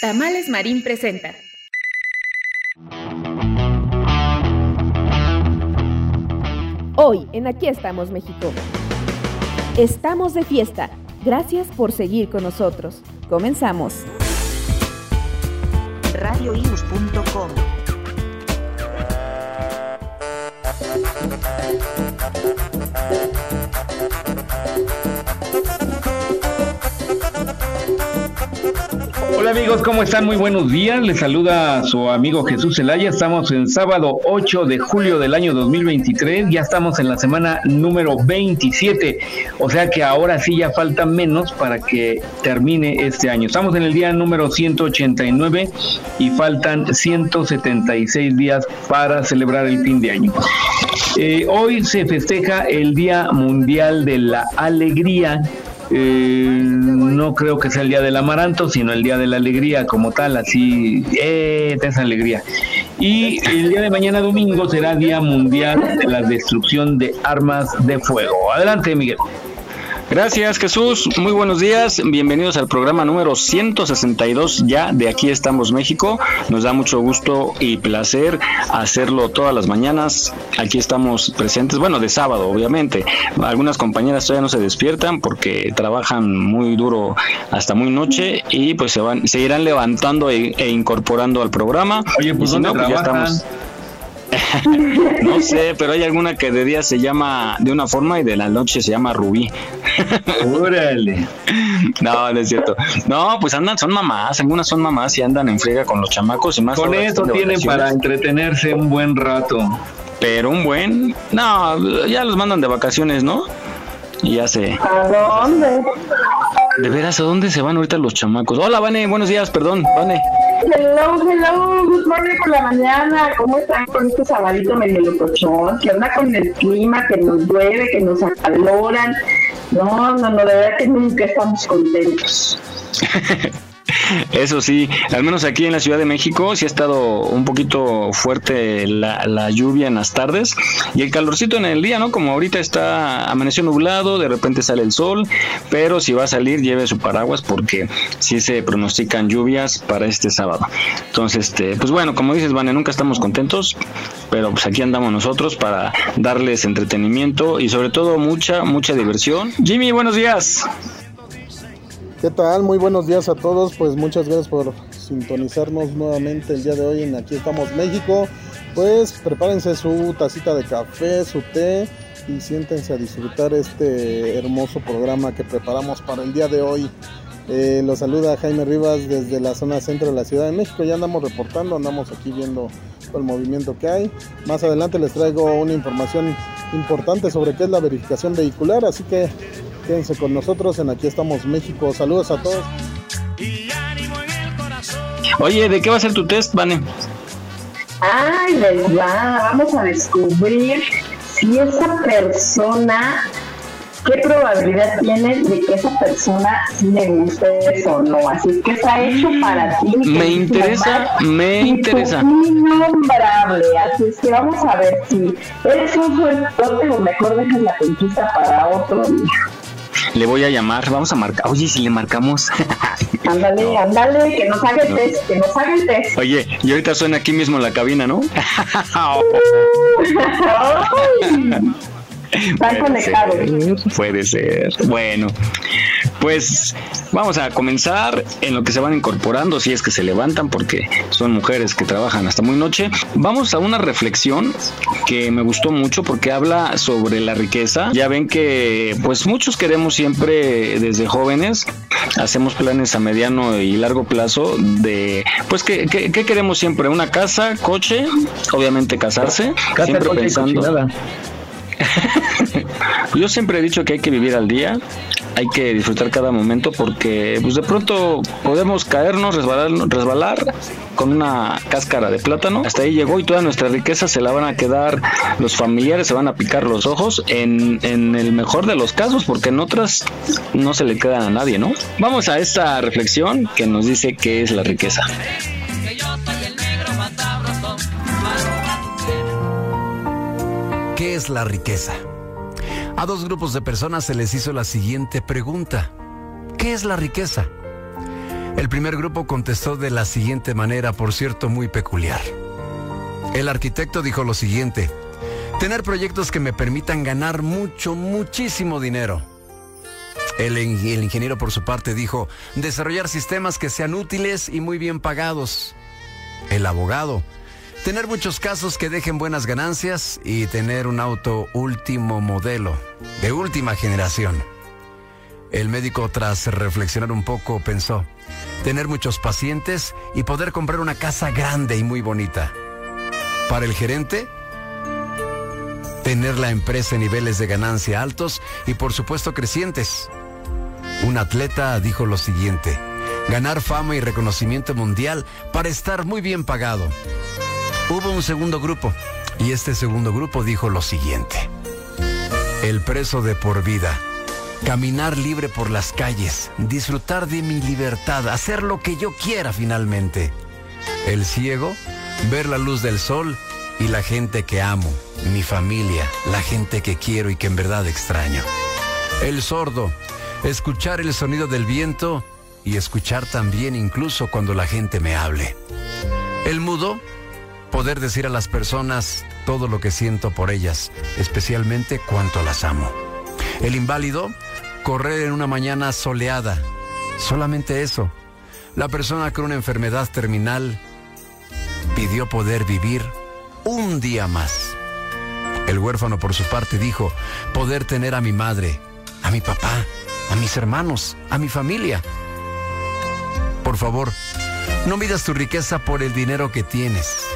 Tamales Marín presenta. Hoy en Aquí estamos México. Estamos de fiesta. Gracias por seguir con nosotros. Comenzamos. radioius.com Hola amigos, ¿cómo están? Muy buenos días. Les saluda su amigo Jesús Zelaya. Estamos en sábado 8 de julio del año 2023. Ya estamos en la semana número 27. O sea que ahora sí ya falta menos para que termine este año. Estamos en el día número 189 y faltan 176 días para celebrar el fin de año. Eh, hoy se festeja el Día Mundial de la Alegría eh, no creo que sea el día del amaranto, sino el día de la alegría como tal, así, eh, esa alegría. Y el día de mañana domingo será Día Mundial de la Destrucción de Armas de Fuego. Adelante, Miguel. Gracias Jesús, muy buenos días, bienvenidos al programa número 162 ya de Aquí estamos México. Nos da mucho gusto y placer hacerlo todas las mañanas. Aquí estamos presentes, bueno, de sábado obviamente. Algunas compañeras todavía no se despiertan porque trabajan muy duro hasta muy noche y pues se van, se irán levantando e, e incorporando al programa. Oye, pues, no, pues ya estamos no sé, pero hay alguna que de día se llama de una forma y de la noche se llama Rubí. Órale. No, no es cierto. No, pues andan, son mamás, algunas son mamás y andan en friega con los chamacos y más. Con eso tienen para entretenerse un buen rato. Pero un buen, no, ya los mandan de vacaciones, ¿no? Y ya sé. ¿A dónde? De veras, ¿a dónde se van ahorita los chamacos? Hola, Vane, buenos días, perdón, Vane. Hello, hello, good morning por la mañana. ¿Cómo están con este sabadito medio locochón? ¿Qué onda con el clima? Que nos llueve, que nos acaloran. No, no, no, de verdad que nunca estamos contentos. Eso sí, al menos aquí en la Ciudad de México sí ha estado un poquito fuerte la, lluvia en las tardes y el calorcito en el día, ¿no? Como ahorita está amaneció nublado, de repente sale el sol, pero si va a salir lleve su paraguas porque sí se pronostican lluvias para este sábado. Entonces, este, pues bueno, como dices, Vane, nunca estamos contentos, pero pues aquí andamos nosotros para darles entretenimiento y sobre todo mucha, mucha diversión. Jimmy, buenos días. ¿Qué tal? Muy buenos días a todos. Pues muchas gracias por sintonizarnos nuevamente el día de hoy en Aquí estamos México. Pues prepárense su tacita de café, su té y siéntense a disfrutar este hermoso programa que preparamos para el día de hoy. Eh, los saluda Jaime Rivas desde la zona centro de la Ciudad de México. Ya andamos reportando, andamos aquí viendo el movimiento que hay. Más adelante les traigo una información importante sobre qué es la verificación vehicular, así que Quédense con nosotros en Aquí estamos México. Saludos a todos. Oye, ¿de qué va a ser tu test, Vane? Ay, les va. Vamos a descubrir si esa persona, qué probabilidad tiene de que esa persona le guste eso o no. Así que está hecho para ti. Me interesa, me interesa. Innombrable. Así es que vamos a ver si eres un suerte o mejor dejas la conquista para otro día. Le voy a llamar, vamos a marcar. Oye, si le marcamos. Ándale, ándale, que nos haga el test, que nos haga el test. Oye, y ahorita suena aquí mismo en la cabina, ¿no? Están conectados. Puede ser. Bueno, pues vamos a comenzar en lo que se van incorporando, si es que se levantan, porque son mujeres que trabajan hasta muy noche. Vamos a una reflexión que me gustó mucho porque habla sobre la riqueza. Ya ven que pues muchos queremos siempre desde jóvenes, hacemos planes a mediano y largo plazo de pues que, queremos siempre, una casa, coche, obviamente casarse, siempre pensando. Yo siempre he dicho que hay que vivir al día hay que disfrutar cada momento porque pues de pronto podemos caernos, resbalar, resbalar con una cáscara de plátano. Hasta ahí llegó y toda nuestra riqueza se la van a quedar los familiares, se van a picar los ojos en, en el mejor de los casos porque en otras no se le quedan a nadie, ¿no? Vamos a esta reflexión que nos dice qué es la riqueza. ¿Qué es la riqueza? A dos grupos de personas se les hizo la siguiente pregunta. ¿Qué es la riqueza? El primer grupo contestó de la siguiente manera, por cierto, muy peculiar. El arquitecto dijo lo siguiente, tener proyectos que me permitan ganar mucho, muchísimo dinero. El, ingeniero por su parte dijo, desarrollar sistemas que sean útiles y muy bien pagados. El abogado Tener muchos casos que dejen buenas ganancias y tener un auto último modelo, de última generación. El médico tras reflexionar un poco pensó, tener muchos pacientes y poder comprar una casa grande y muy bonita. Para el gerente, tener la empresa en niveles de ganancia altos y por supuesto crecientes. Un atleta dijo lo siguiente, ganar fama y reconocimiento mundial para estar muy bien pagado. Hubo un segundo grupo y este segundo grupo dijo lo siguiente. El preso de por vida. Caminar libre por las calles, disfrutar de mi libertad, hacer lo que yo quiera finalmente. El ciego, ver la luz del sol y la gente que amo, mi familia, la gente que quiero y que en verdad extraño. El sordo, escuchar el sonido del viento y escuchar también incluso cuando la gente me hable. El mudo, poder decir a las personas todo lo que siento por ellas, especialmente cuánto las amo. El inválido, correr en una mañana soleada, solamente eso. La persona con una enfermedad terminal pidió poder vivir un día más. El huérfano por su parte dijo poder tener a mi madre, a mi papá, a mis hermanos, a mi familia. Por favor, no midas tu riqueza por el dinero que tienes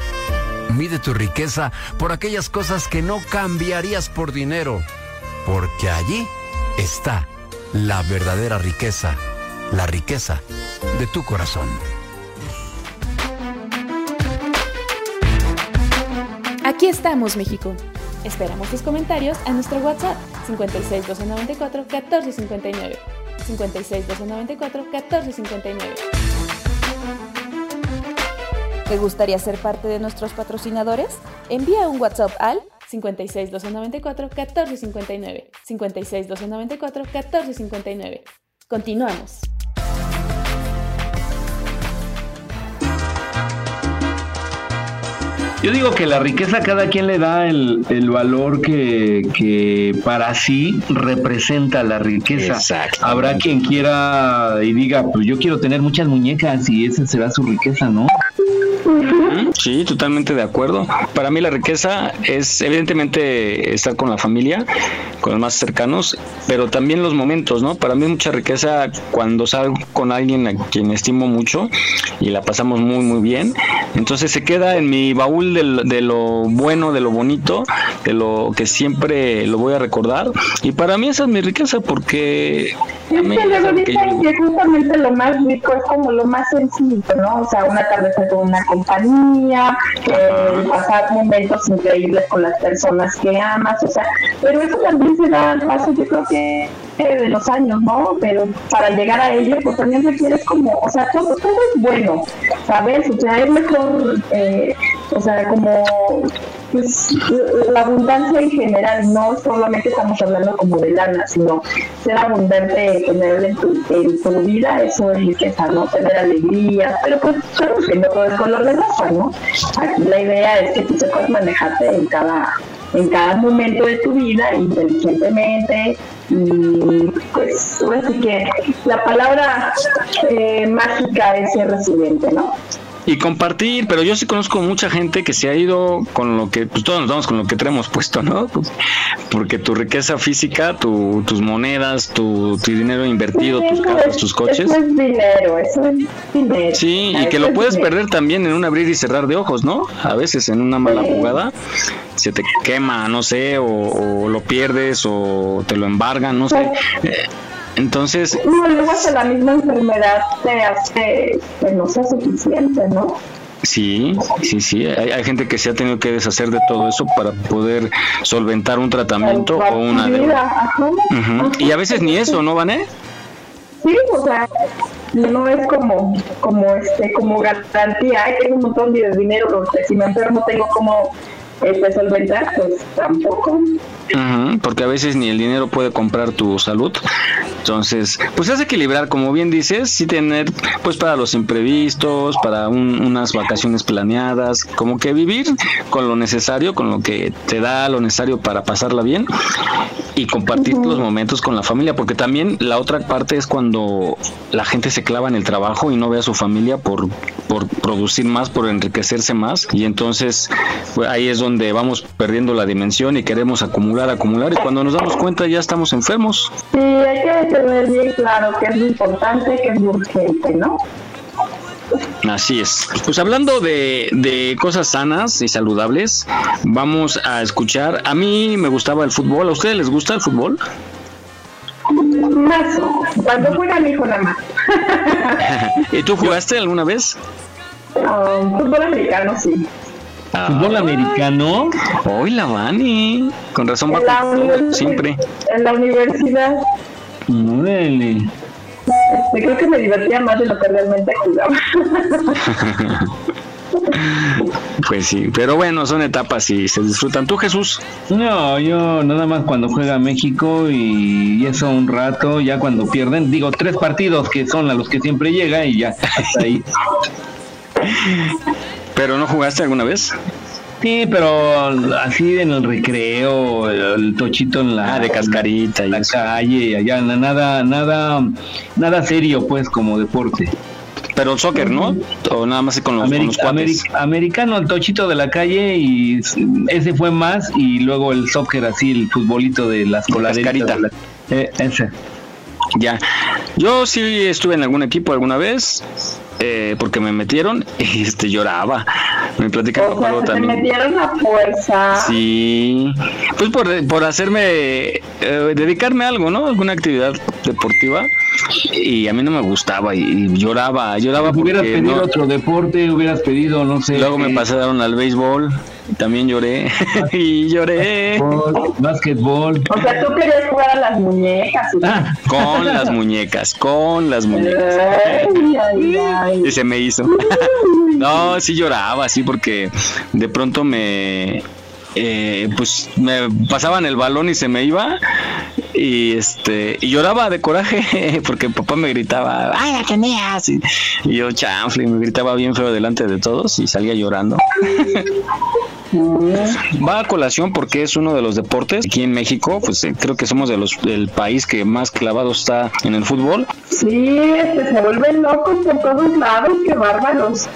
Mide tu riqueza por aquellas cosas que no cambiarías por dinero, porque allí está la verdadera riqueza, la riqueza de tu corazón. Aquí estamos, México. Esperamos tus comentarios a nuestro WhatsApp 56 294 1459. 56 294 1459. ¿Te gustaría ser parte de nuestros patrocinadores? Envía un WhatsApp al 56 294 1459. 56 294 1459. Continuamos. Yo digo que la riqueza cada quien le da el, valor que, que, para sí representa la riqueza. Habrá quien quiera y diga, pues yo quiero tener muchas muñecas y esa será su riqueza, ¿no? Sí, totalmente de acuerdo. Para mí la riqueza es evidentemente estar con la familia, con los más cercanos, pero también los momentos, ¿no? Para mí mucha riqueza cuando salgo con alguien a quien estimo mucho y la pasamos muy, muy bien. Entonces se queda en mi baúl de, lo bueno, de lo bonito, de lo que siempre lo voy a recordar. Y para mí esa es mi riqueza porque... Es que luego dicen que justamente lo más rico es como lo más sencillo, ¿no? O sea, una cabeza con una compañía, eh, pasar momentos increíbles con las personas que amas, o sea, pero eso también se da al paso, yo creo que eh, de los años, ¿no? Pero para llegar a ello, pues también requieres como, o sea, todo, todo es bueno, ¿sabes? O sea, es mejor, eh, o sea, como pues, la abundancia en general, no solamente estamos hablando como de lana, sino ser abundante, tener en tu, en tu vida, eso es riqueza, ¿no? Tener alegría, pero pues claro que no todo es color de rosa, ¿no? La idea es que tú sepas manejarte en cada en cada momento de tu vida inteligentemente y pues así que la palabra eh, mágica es ser residente, ¿no? Y compartir, pero yo sí conozco mucha gente que se ha ido con lo que, pues todos nos vamos con lo que tenemos puesto, ¿no? Porque tu riqueza física, tu, tus monedas, tu, tu dinero invertido, tus carros, tus coches. Eso es dinero, eso es dinero. Sí, y que lo puedes perder también en un abrir y cerrar de ojos, ¿no? A veces en una mala jugada se te quema, no sé, o, lo pierdes o te lo embargan, no sé. Entonces, No, luego hasta la misma enfermedad te hace que no sea suficiente, ¿no? sí, sí, sí. Hay, hay gente que se ha tenido que deshacer de todo eso para poder solventar un tratamiento o una vida, deuda. ajá. Ujú. Y a veces ni eso, ¿no, Vané? Sí, o sea, no es como, como este, como garantía, ay, tengo un montón de dinero, pero que si me enfermo tengo como este, solventar, pues tampoco. Ujú, porque a veces ni el dinero puede comprar tu salud. Entonces, pues es equilibrar, como bien dices, sí tener, pues para los imprevistos, para un- unas vacaciones planeadas, como que vivir con lo necesario, con lo que te da lo necesario para pasarla bien y compartir los momentos con la familia, porque también la otra parte es cuando la gente se clava en el trabajo y no ve a su familia por, por producir más, por enriquecerse más, y entonces pues, ahí es donde vamos perdiendo la dimensión y queremos acumular, acumular, y cuando nos damos cuenta ya estamos enfermos. Sí, hay que tener bien claro que es lo importante, que es lo urgente, ¿no? Así es. Pues hablando de, de cosas sanas y saludables, vamos a escuchar. A mí me gustaba el fútbol. ¿A ustedes les gusta el fútbol? Más, cuando juega mi hijo nada más. ¿Y tú jugaste alguna vez? Um, fútbol americano, sí. Fútbol americano. Hoy la Vani. Con razón va con siempre. en la universidad, Órale. este, creo que me divertía más de lo que realmente jugaba. Pues sí, pero bueno, son etapas y se disfrutan. ¿Tú, Jesús? No, yo nada más cuando juega México y eso un rato, ya cuando pierden, digo tres partidos que son a los que siempre llega y ya hasta ahí. ¿Pero no jugaste alguna vez? Sí, pero así en el recreo, el tochito en la Ah, de cascarita y en la eso. calle, allá na- nada, nada, nada serio pues como deporte. Pero soccer, ¿no? O nada más con los, con los Ameri- americano, el tochito de la calle y ese fue más y luego el soccer así, el futbolito de las coladeritas. la- eh, ese. Ya. Yo sí estuve en algún equipo alguna vez, eh, porque me metieron y este lloraba. Me platicaba O sea, también. metieron a fuerza. Sí, pues por, por hacerme, eh, dedicarme a algo, ¿no? Alguna actividad deportiva. Y a mí no me gustaba y, y lloraba, lloraba hubieras porque pedido no- otro deporte, hubieras pedido, no sé. luego me eh, pasaron al béisbol y también lloré y lloré Básquetbol. O sea, tú querías jugar a las muñecas. Ah, con las muñecas, con las muñecas. Ay, ay, ay. Y se me hizo. no, sí lloraba, sí, porque de pronto me. Eh, pues me pasaban el balón y se me iba. Y este y lloraba de coraje porque papá me gritaba ay la tenías y, yo chanfle me gritaba bien feo delante de todos y salía llorando va a colación porque es uno de los deportes. Aquí en México pues eh, creo que somos de los del país que más clavado está en el fútbol. Sí, este, se vuelven locos por todos lados, qué bárbaros.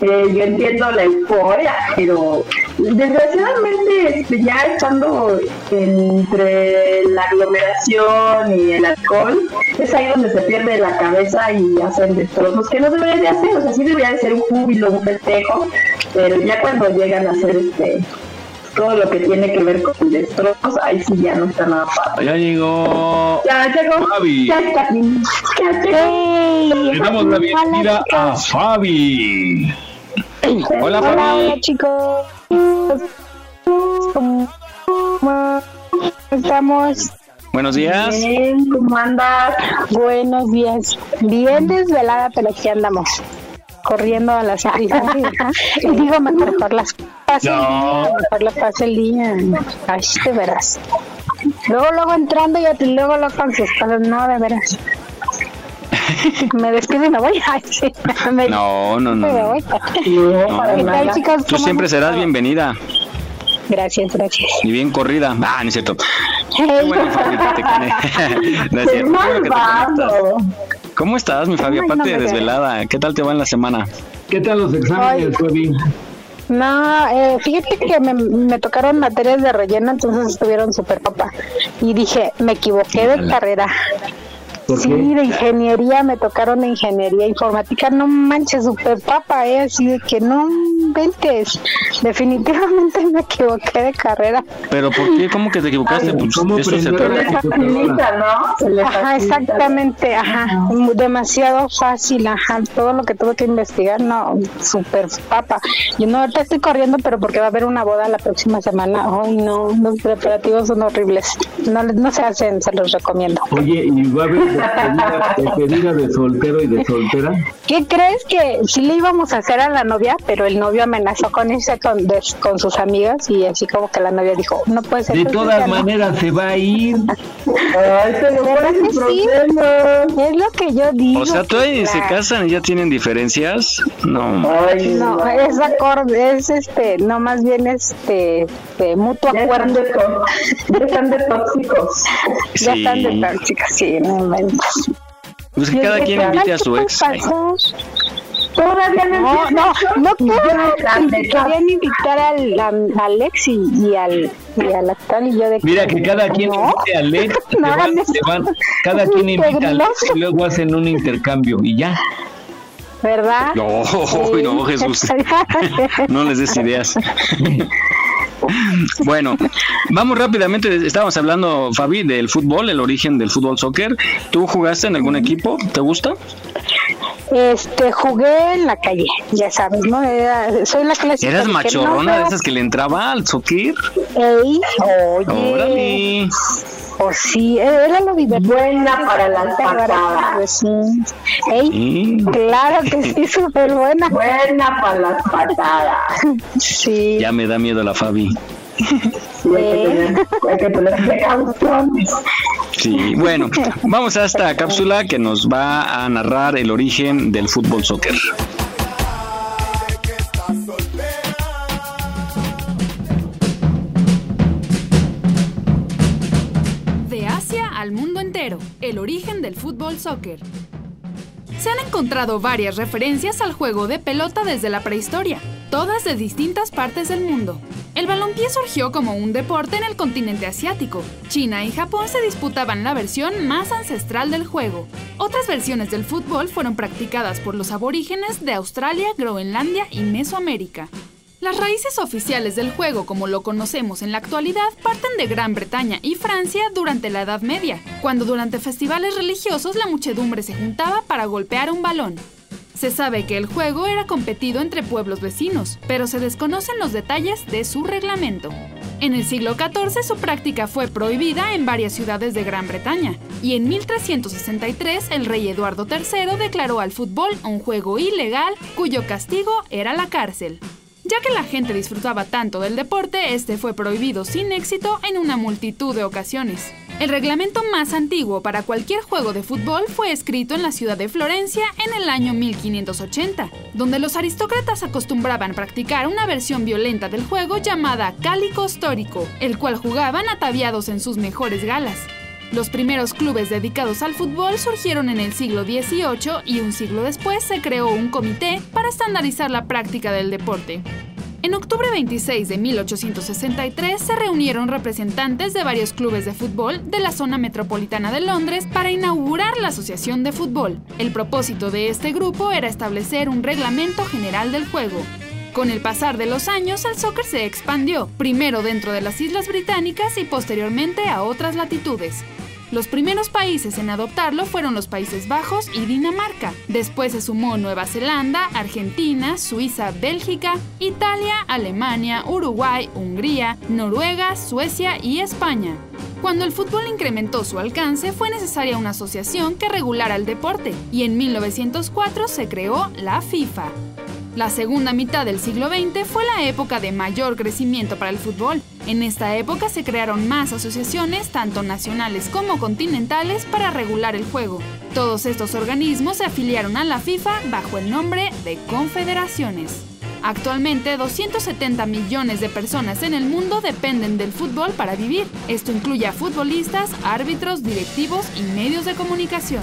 Eh, yo entiendo la euforia, pero desgraciadamente este, ya estando entre la aglomeración y el alcohol, es ahí donde se pierde la cabeza y hacen destrozos que no deberían de hacer, o sea, sí debería de ser un júbilo, un festejo, pero ya cuando llegan a hacer este todo lo que tiene que ver con destrozos, ahí sí ya no está nada padre. ya llegó Ya llegó, Fabi. ya está ya llegó. Le damos la bienvenida a Fabi. hola Hola, Fabi hola chicos. ¿Cómo estamos? buenos días Bien, ¿cómo andas? Buenos días. Bien desvelada, pero aquí andamos. Corriendo a la salida. y digo, mejor por las pase el día, mejor la pase el día. Ay, de veras. Luego, luego entrando y luego, luego con sus cosas, no, de veras. Me despido y me voy. Ay, sí. Me no no no, me no. voy. No, ¿Qué tal, chicos? Tú ¿Cómo siempre serás bienvenida Gracias, gracias. y bien corrida. Ah, no es cierto. Qué bueno, te. No es ¡Qué cierto, qué bueno que te! ¿Cómo estás, mi Fabi? Aparte no de desvelada, ¿qué tal te va en la semana? ¿Qué tal los exámenes, Fabi? No, eh, fíjate que me, me tocaron materias de relleno, entonces estuvieron súper papá. Y dije, me equivoqué de carrera. ¿Por Sí, qué? de ingeniería, me tocaron de ingeniería informática. No manches, súper papa, ¿eh? Así de que no, inventes. Definitivamente me equivoqué de carrera. ¿Pero por qué? ¿Cómo que te equivocaste? Ay, pues ¿cómo eso se facilita, ¿no? Se le Ajá, exactamente, ajá, demasiado fácil, ajá, todo lo que tuve que investigar, no, súper papa. Yo no, ahorita estoy corriendo, pero porque va a haber una boda la próxima semana, ay no, los preparativos son horribles, no, no se hacen, se los recomiendo. Oye, ¿y va a haber despedida, despedida de soltero y de soltera? ¿Qué crees que sí le íbamos a hacer a la novia, pero el novio amenazó con irse con, des- con sus amigas y así como que la novia dijo, no puede ser. De todas ya no". maneras se va a ir. Ay, pero ¿cuál ¿Verdad es sí? Es lo que yo digo. O sea, todavía ni se la- casan y ya tienen diferencias. No. Ay, No, es acorde, es este, no más bien este, este mutuo Ya están acuerdo. ya están de tóxicos. Ya están de Sí. tóxicas, sí, no inventes. Pues que cada quien invite a su ex. Todavía no No, no, querían invitar al, a- al ex y, y al, y al actual y yo de Mira que cada quien no, invite a Alex, No le van- hagan eso. le van- cada quien invita a Alex Peligroso. y luego hacen un intercambio y ya. ¿verdad? No, Sí. no, Jesús. No les des ideas. Bueno, vamos rápidamente. Estábamos hablando, Fabi, del fútbol, el origen del fútbol soccer. ¿Tú jugaste en algún equipo? ¿Te gusta? Este, jugué en la calle, ya sabes, ¿no? Era- soy la clásica. ¿Eras machorrona no, de esas que le entraba al soccer? Ey, oye, Órale. O sí, era lo divertido. buena para las patadas. Sí. Ey, claro que sí, súper buena. Buena para las patadas. Sí. Ya me da miedo la Fabi. Sí. Sí, bueno, vamos a esta cápsula que nos va a narrar el origen del fútbol soccer. El origen del fútbol soccer. Se han encontrado varias referencias al juego de pelota desde la prehistoria, todas de distintas partes del mundo. El balompié surgió como un deporte en el continente asiático. China y Japón se disputaban la versión más ancestral del juego. Otras versiones del fútbol fueron practicadas por los aborígenes de Australia, Groenlandia y Mesoamérica. Las raíces oficiales del juego como lo conocemos en la actualidad parten de Gran Bretaña y Francia durante la Edad Media, cuando durante festivales religiosos la muchedumbre se juntaba para golpear un balón. Se sabe que el juego era competido entre pueblos vecinos, pero se desconocen los detalles de su reglamento. En el siglo XIV su práctica fue prohibida en varias ciudades de Gran Bretaña, y en 1363 el rey Eduardo III declaró al fútbol un juego ilegal cuyo castigo era la cárcel. Ya que la gente disfrutaba tanto del deporte, este fue prohibido sin éxito en una multitud de ocasiones. El reglamento más antiguo para cualquier juego de fútbol fue escrito en la ciudad de Florencia en el año 1580, donde los aristócratas acostumbraban practicar una versión violenta del juego llamada cálico histórico, el cual jugaban ataviados en sus mejores galas. Los primeros clubes dedicados al fútbol surgieron en el siglo XVIII y un siglo después se creó un comité para estandarizar la práctica del deporte. En octubre 26 de 1863 se reunieron representantes de varios clubes de fútbol de la zona metropolitana de Londres para inaugurar la Asociación de Fútbol. El propósito de este grupo era establecer un reglamento general del juego. Con el pasar de los años, el soccer se expandió, primero dentro de las Islas Británicas y posteriormente a otras latitudes. Los primeros países en adoptarlo fueron los Países Bajos y Dinamarca. Después se sumó Nueva Zelanda, Argentina, Suiza, Bélgica, Italia, Alemania, Uruguay, Hungría, Noruega, Suecia y España. Cuando el fútbol incrementó su alcance, fue necesaria una asociación que regulara el deporte, y en 1904 se creó la FIFA. La segunda mitad del siglo XX fue la época de mayor crecimiento para el fútbol. En esta época se crearon más asociaciones, tanto nacionales como continentales, para regular el juego. Todos estos organismos se afiliaron a la FIFA bajo el nombre de confederaciones. Actualmente, 270 millones de personas en el mundo dependen del fútbol para vivir. Esto incluye a futbolistas, árbitros, directivos y medios de comunicación.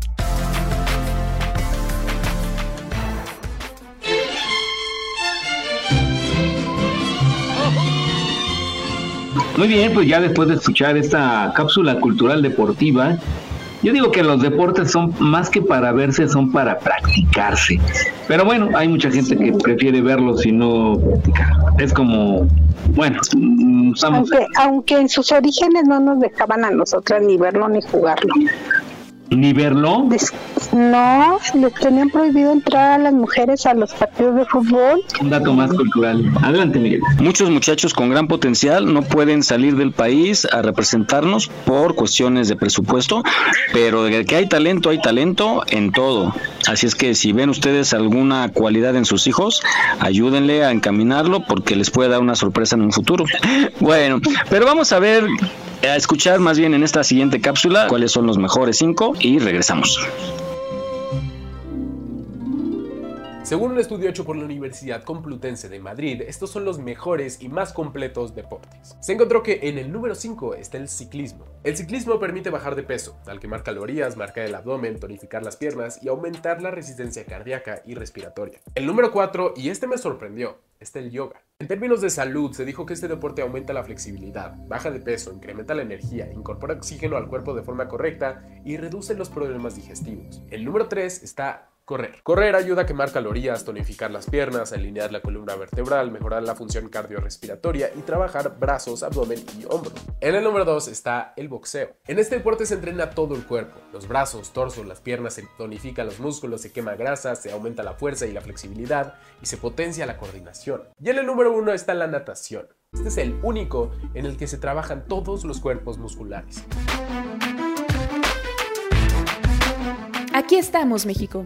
Muy bien, pues ya después de escuchar esta cápsula cultural deportiva, yo digo que los deportes son más que para verse, son para practicarse. Pero bueno, hay mucha gente que prefiere verlos y no practicar. Es como, bueno, mm, aunque, aunque en sus orígenes no nos dejaban a nosotras ni verlo ni jugarlo ni verlo? No, les tenían prohibido entrar a las mujeres a los partidos de fútbol. Un dato más cultural. Adelante, Miguel. Muchos muchachos con gran potencial no pueden salir del país a representarnos por cuestiones de presupuesto, pero de que hay talento, hay talento en todo. Así es que si ven ustedes alguna cualidad en sus hijos, ayúdenle a encaminarlo porque les puede dar una sorpresa en un futuro. Bueno, pero vamos a ver a escuchar más bien en esta siguiente cápsula cuáles son los mejores cinco y regresamos. Según un estudio hecho por la Universidad Complutense de Madrid, estos son los mejores y más completos deportes. Se encontró que en el número 5 está el ciclismo. El ciclismo permite bajar de peso, al quemar calorías, marcar el abdomen, tonificar las piernas y aumentar la resistencia cardíaca y respiratoria. El número 4, y este me sorprendió, está el yoga. En términos de salud, se dijo que este deporte aumenta la flexibilidad, baja de peso, incrementa la energía, incorpora oxígeno al cuerpo de forma correcta y reduce los problemas digestivos. El número 3 está Correr. Correr ayuda a quemar calorías, tonificar las piernas, alinear la columna vertebral, mejorar la función cardiorrespiratoria y trabajar brazos, abdomen y hombro. En el número 2 está el boxeo. En este deporte se entrena todo el cuerpo, los brazos, torso, las piernas, se tonifican los músculos, se quema grasa, se aumenta la fuerza y la flexibilidad y se potencia la coordinación. Y en el número 1 está la natación. Este es el único en el que se trabajan todos los cuerpos musculares. Aquí estamos, México.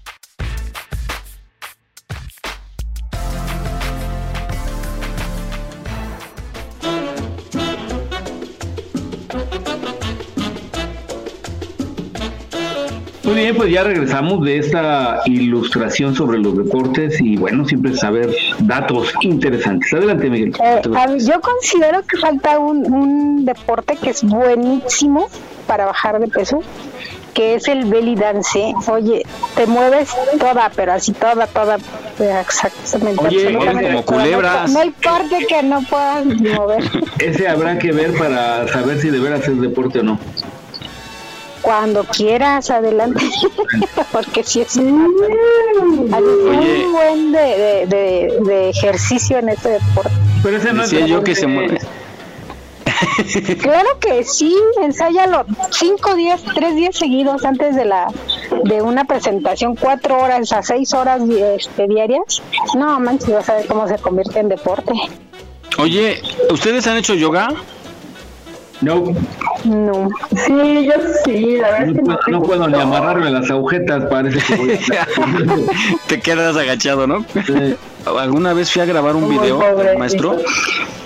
Muy bien, pues ya regresamos de esta ilustración sobre los deportes y bueno, siempre saber datos interesantes. Adelante, Miguel. Eh, yo considero que falta un, un deporte que es buenísimo para bajar de peso, que es el belly dance. Oye, te mueves toda, pero así toda, toda, exactamente. Oye, como culebras. No hay parte que no puedas mover. Ese habrá que ver para saber si de veras es deporte o no. Cuando quieras, adelante. Porque si es un, buen de, de, ejercicio en este deporte. Pero ese no es yo que se mueve. Claro que sí, ensáyalo cinco días, tres días seguidos antes de la de una presentación, cuatro horas a seis horas este, diarias. No manches, vas a ver cómo se convierte en deporte. Oye, ¿ustedes han hecho yoga? No. No. Sí, yo sí, la verdad no, es que no, no puedo ni amarrarme las agujetas, parece que voy a... Te quedas agachado, ¿no? Alguna vez fui a grabar un video, maestro,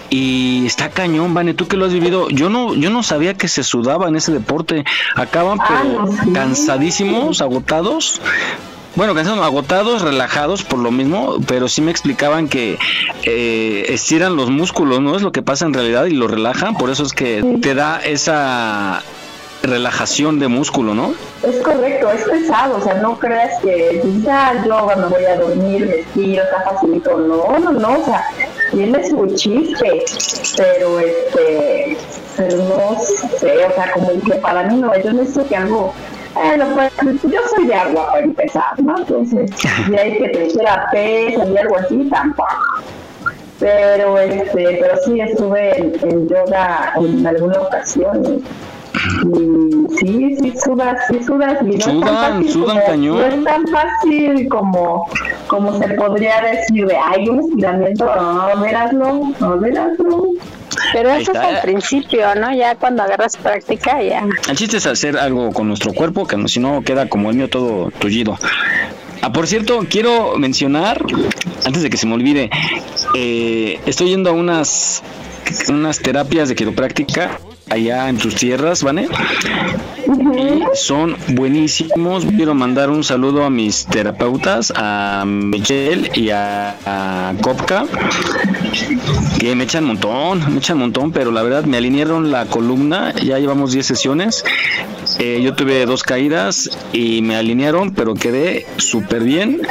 y está cañón, Vane, tú que lo has vivido, yo no, yo no sabía que se sudaba en ese deporte. Acaban pero cansadísimos, agotados, bueno, cansados, agotados, relajados por lo mismo, pero sí me explicaban que eh, estiran los músculos, ¿no? Es lo que pasa en realidad y lo relajan, por eso es que te da esa relajación de músculo, ¿no? Es correcto, es pesado, o sea, no creas que ya yo me voy a dormir, me estiro, está facilito, no, no, no, o sea, tiene su chiste, pero este, pero no sé, o sea, como que para mí no, yo necesito que algo bueno, pues yo soy de agua para empezar, ¿no? Entonces, y hay que crecer a pesa y algo así, tampoco. Pero, este, pero sí estuve en, yoga en alguna ocasión. Y sí, sí sudas, sí sudas. Y no sudan, es sudan como, cañón. No es tan fácil como, como se podría decir de, hay un estiramiento, no, veráslo, no, veráslo. Pero eso es al principio, ¿no? Ya cuando agarras práctica, ya. El chiste es hacer algo con nuestro cuerpo, que no- si no queda como el mío todo tullido. Ah, por cierto, quiero mencionar, antes de que se me olvide, eh, estoy yendo a unas, unas terapias de quiropráctica allá en tus tierras, ¿vale? Son buenísimos. Quiero mandar un saludo a mis terapeutas, a Michelle y a, a Kopka, que me echan un montón, me echan un montón, pero la verdad me alinearon la columna, ya llevamos 10 sesiones. Eh, yo tuve dos caídas y me alinearon, pero quedé súper bien,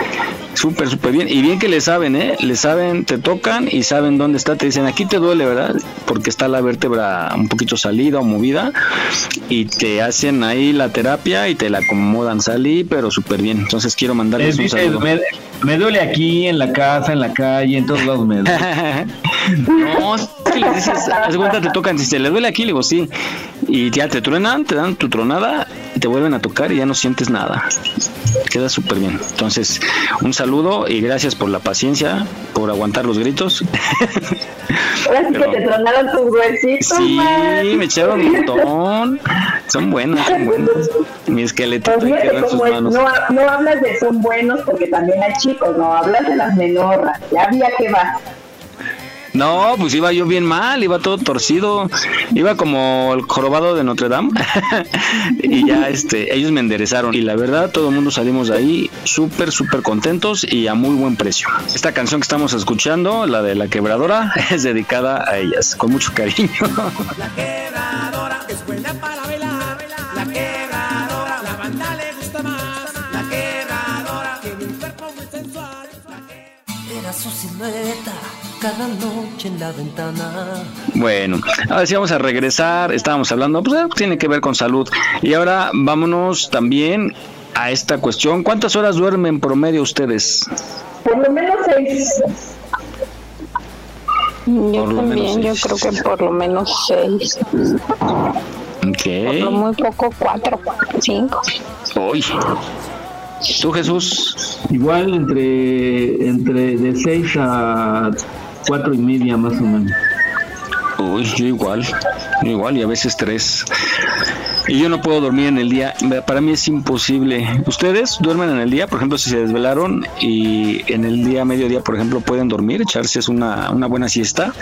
súper, súper bien. Y bien que le saben, ¿eh? Le saben, te tocan y saben dónde está. Te dicen, aquí te duele, ¿verdad? Porque está la vértebra un poquito salida o movida. Y te hacen ahí la terapia y te la acomodan. Salí, pero súper bien. Entonces quiero mandarles un saludo. Me, me duele aquí, en la casa, en la calle, en todos lados me duele. no, que les dices, haz cuenta, te tocan, si se le duele aquí, le digo sí. Y ya te truenan, te dan tu tronada, te vuelven a tocar y ya no sientes nada. Queda súper bien. Entonces, un saludo y gracias por la paciencia, por aguantar los gritos. Ahora sí que te tronaron tus huesitos. Sí, man. me echaron un montón. Son buenos, son buenos. Mi esqueleto Pues fíjate en sus manos. no, no hablas de son buenos porque también hay chicos, no hablas de las menorras, ya había que va. No, pues iba yo bien mal, iba todo torcido, iba como el jorobado de Notre Dame y ya este, ellos me enderezaron y la verdad todo el mundo salimos de ahí súper, súper contentos y a muy buen precio. Esta canción que estamos escuchando, la de La Quebradora, es dedicada a ellas, con mucho cariño. La quebradora es buena para bailar. La quebradora, la banda le gusta más. La quebradora tiene un cuerpo muy sensual. Era su silueta cada noche en la ventana. Bueno, ahora sí vamos a regresar, estábamos hablando, pues eh, tiene que ver con salud. Y ahora vámonos también a esta cuestión. ¿Cuántas horas duermen en promedio ustedes? Por lo menos seis. Yo también, yo creo seis. que por lo menos seis. Por lo Ok. muy poco, cuatro, cinco. Uy. ¿Tú, Jesús? Igual entre, entre de 6 a cuatro y media más o menos. Uy, yo igual, yo igual y a veces tres. Y yo no puedo dormir en el día, para mí es imposible. ¿Ustedes duermen en el día? Por ejemplo, si se desvelaron y en el día, mediodía, por ejemplo, pueden dormir, echarse es una, una buena siesta.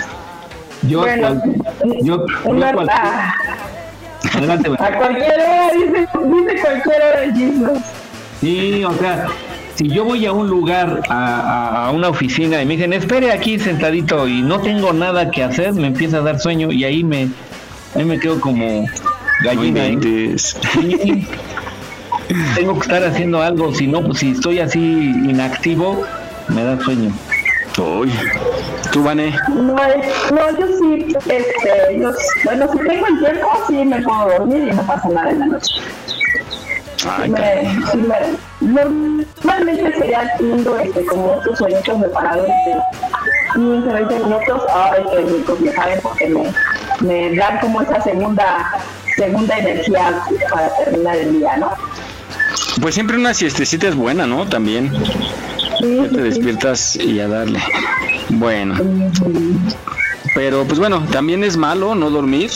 Yo, Bueno, cual- yo, yo una- cual- a, adelante, a cualquier hora, dice, dice cualquier hora Jesus. Sí, o sea, si yo voy a un lugar, a, a- a una oficina y me dicen, espere aquí sentadito y no tengo nada que hacer, me empieza a dar sueño y ahí me, ahí me quedo como gallina. ¿eh? Sí. Tengo que estar haciendo algo, si no, pues si estoy así inactivo, me da sueño. Uy. ¿Tú, Vane? No, es- no, yo sí, este, yo, bueno, si tengo el tiempo, sí me puedo dormir y no pasa nada en la noche. Ay, Me, sí me, normalmente sería lindo este, como estos sueños preparados de 15, 20 minutos, ay, qué rico, ya saben, porque me, me dan como esa segunda, segunda energía para terminar el día, ¿no? Pues siempre una siestecita es buena, ¿no? También. Sí, Ya te despiertas y a darle. Bueno. Pero pues bueno, también es malo no dormir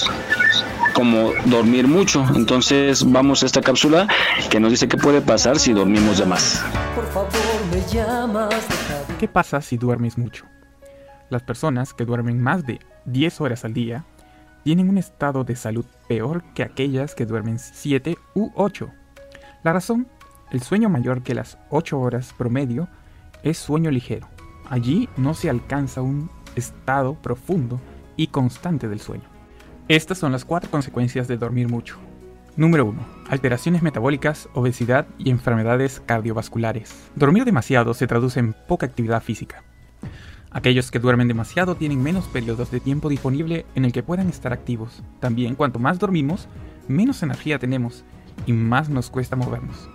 como dormir mucho. Entonces vamos a esta cápsula que nos dice qué puede pasar si dormimos de más. Por favor, me llamas. deja ¿Qué pasa si duermes mucho? Las personas que duermen más de 10 horas al día tienen un estado de salud peor que aquellas que duermen 7 u 8. La razón, el sueño mayor que las 8 horas promedio es sueño ligero. Allí no se alcanza un estado profundo y constante del sueño. Estas son las cuatro consecuencias de dormir mucho. Número 1. Alteraciones metabólicas, obesidad y enfermedades cardiovasculares. Dormir demasiado se traduce en poca actividad física. Aquellos que duermen demasiado tienen menos periodos de tiempo disponible en el que puedan estar activos. También cuanto más dormimos, menos energía tenemos y más nos cuesta movernos.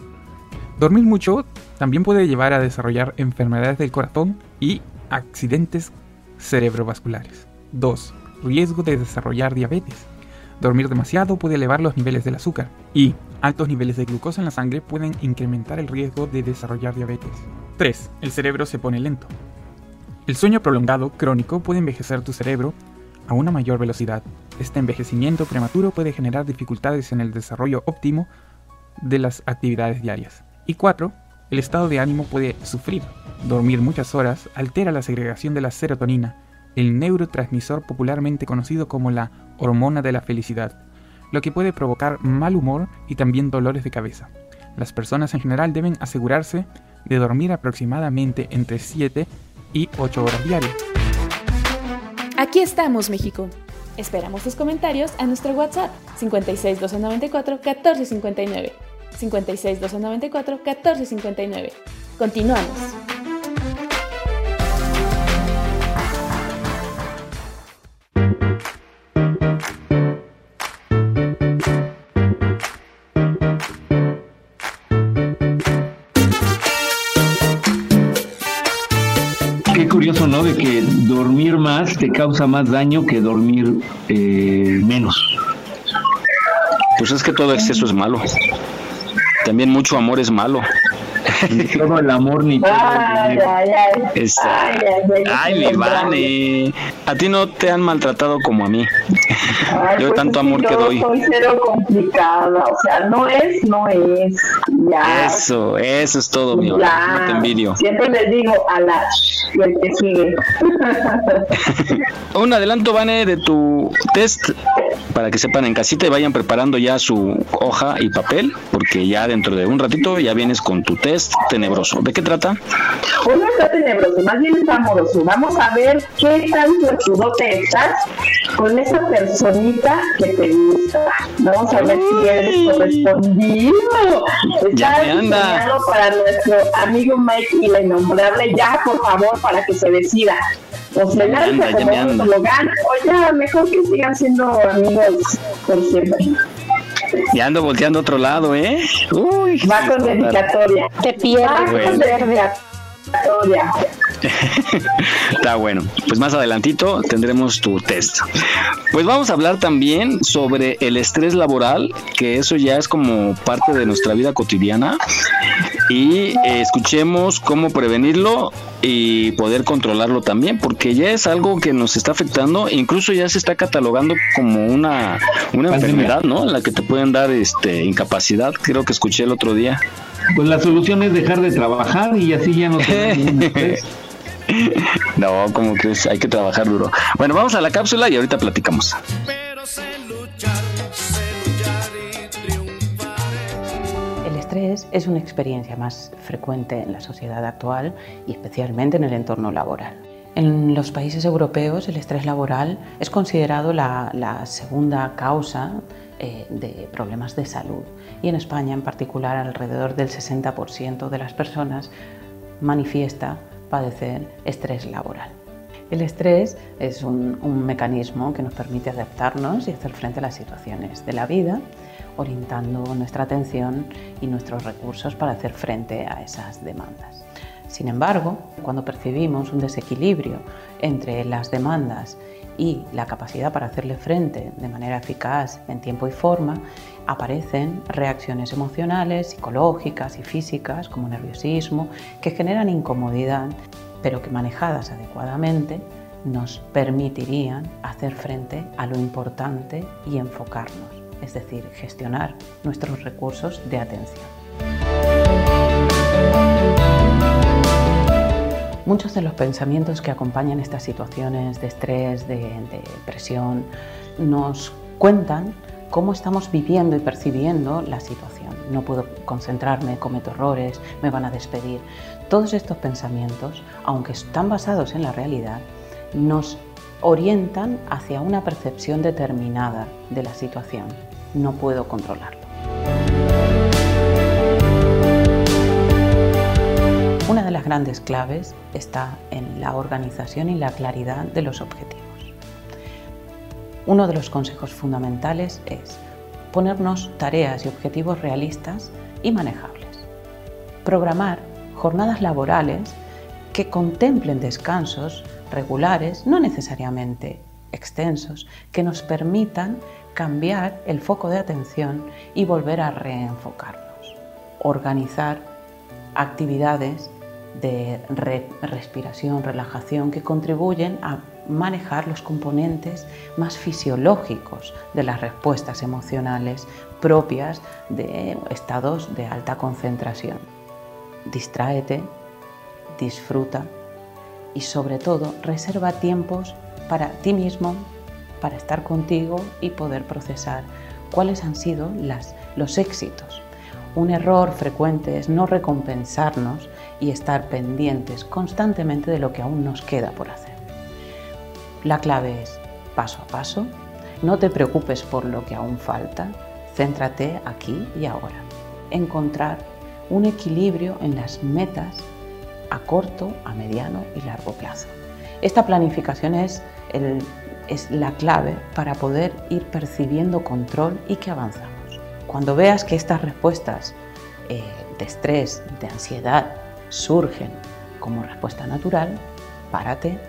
Dormir mucho también puede llevar a desarrollar enfermedades del corazón y accidentes cerebrovasculares. 2. Riesgo de desarrollar diabetes. Dormir demasiado puede elevar los niveles del azúcar y altos niveles de glucosa en la sangre pueden incrementar el riesgo de desarrollar diabetes. 3. El cerebro se pone lento. El sueño prolongado crónico puede envejecer tu cerebro a una mayor velocidad. Este envejecimiento prematuro puede generar dificultades en el desarrollo óptimo de las actividades diarias. Y 4. el estado de ánimo puede sufrir. Dormir muchas horas altera la segregación de la serotonina, el neurotransmisor popularmente conocido como la hormona de la felicidad, lo que puede provocar mal humor y también dolores de cabeza. Las personas en general deben asegurarse de dormir aproximadamente entre 7 y 8 horas diarias. Aquí estamos, México. Esperamos tus comentarios a nuestro WhatsApp 56 294 1459. 56 294 1459. Continuamos. Te causa más daño que dormir eh, menos. Pues es que todo exceso es malo. También mucho amor es malo. Ni todo el amor ni todo Ay, el dinero. ay, ay. Ay, ay, ay, Ay, mi Vane. A ti no te han maltratado como a mí. Ay, Yo pues tanto amor que yo doy. Soy cero complicada, o sea, no es, no es. Ya. Eso, eso es todo, mi. Vane. No te envidio. Siempre les digo a la y el que sigue. Un adelanto, Vane, de tu test para que sepan en casita y vayan preparando ya su hoja y papel, porque ya dentro de un ratito ya vienes con tu test tenebroso. ¿De qué trata? Pues no está tenebroso, más bien está amoroso. Vamos a ver qué tan suertudote estás con esa personita que te gusta. Vamos a ver si eres correspondido. Ya Está me anda. diseñado para nuestro amigo Mike y la innombrable. Ya, por favor, para que se decida. O se lanza como un o ya, mejor que sigan siendo amigos por siempre. Ya ando volteando a otro lado, ¿eh? Uy, Va con dedicatoria. Te pierdes. Va con Bueno. Está bueno. Pues más adelantito tendremos tu test. Pues vamos a hablar también sobre el estrés laboral, que eso ya es como parte de nuestra vida cotidiana. Y eh, escuchemos cómo prevenirlo y poder controlarlo también, porque ya es algo que nos está afectando, incluso ya se está catalogando como una, una enfermedad, ¿no? En la que te pueden dar este incapacidad, creo que escuché el otro día. Pues la solución es dejar de trabajar y así ya no te ningún estrés. No, como crees, hay que trabajar duro. Bueno, vamos a la cápsula y ahorita platicamos. El estrés es una experiencia más frecuente en la sociedad actual y especialmente en el entorno laboral. En los países europeos el estrés laboral es considerado la, la segunda causa eh, de problemas de salud y en España en particular alrededor del 60% de las personas manifiesta padecer estrés laboral. El estrés es un, un mecanismo que nos permite adaptarnos y hacer frente a las situaciones de la vida, orientando nuestra atención y nuestros recursos para hacer frente a esas demandas. Sin embargo, cuando percibimos un desequilibrio entre las demandas y la capacidad para hacerle frente de manera eficaz en tiempo y forma, aparecen reacciones emocionales, psicológicas y físicas como nerviosismo que generan incomodidad, pero que manejadas adecuadamente nos permitirían hacer frente a lo importante y enfocarnos, es decir, gestionar nuestros recursos de atención. Muchos de los pensamientos que acompañan estas situaciones de estrés, de, presión, nos cuentan cómo estamos viviendo y percibiendo la situación. No puedo concentrarme, cometo errores, me van a despedir. Todos estos pensamientos, aunque están basados en la realidad, nos orientan hacia una percepción determinada de la situación. No puedo controlarlo. Grandes claves está en la organización y la claridad de los objetivos. Uno de los consejos fundamentales es ponernos tareas y objetivos realistas y manejables. Programar jornadas laborales que contemplen descansos regulares, no necesariamente extensos, que nos permitan cambiar el foco de atención y volver a reenfocarnos. Organizar actividades de re respiración, relajación que contribuyen a manejar los componentes más fisiológicos de las respuestas emocionales propias de estados de alta concentración. distráete, disfruta y sobre todo reserva tiempos para ti mismo, para estar contigo y poder procesar cuáles han sido los éxitos. Un error frecuente es no recompensarnos y estar pendientes constantemente de lo que aún nos queda por hacer. La clave es paso a paso, no te preocupes por lo que aún falta, céntrate aquí y ahora. Encontrar un equilibrio en las metas a corto, a mediano y largo plazo. Esta planificación es, la clave para poder ir percibiendo control y que avanzamos. Cuando veas que estas respuestas eh, de estrés, de ansiedad, surgen como respuesta natural, párate,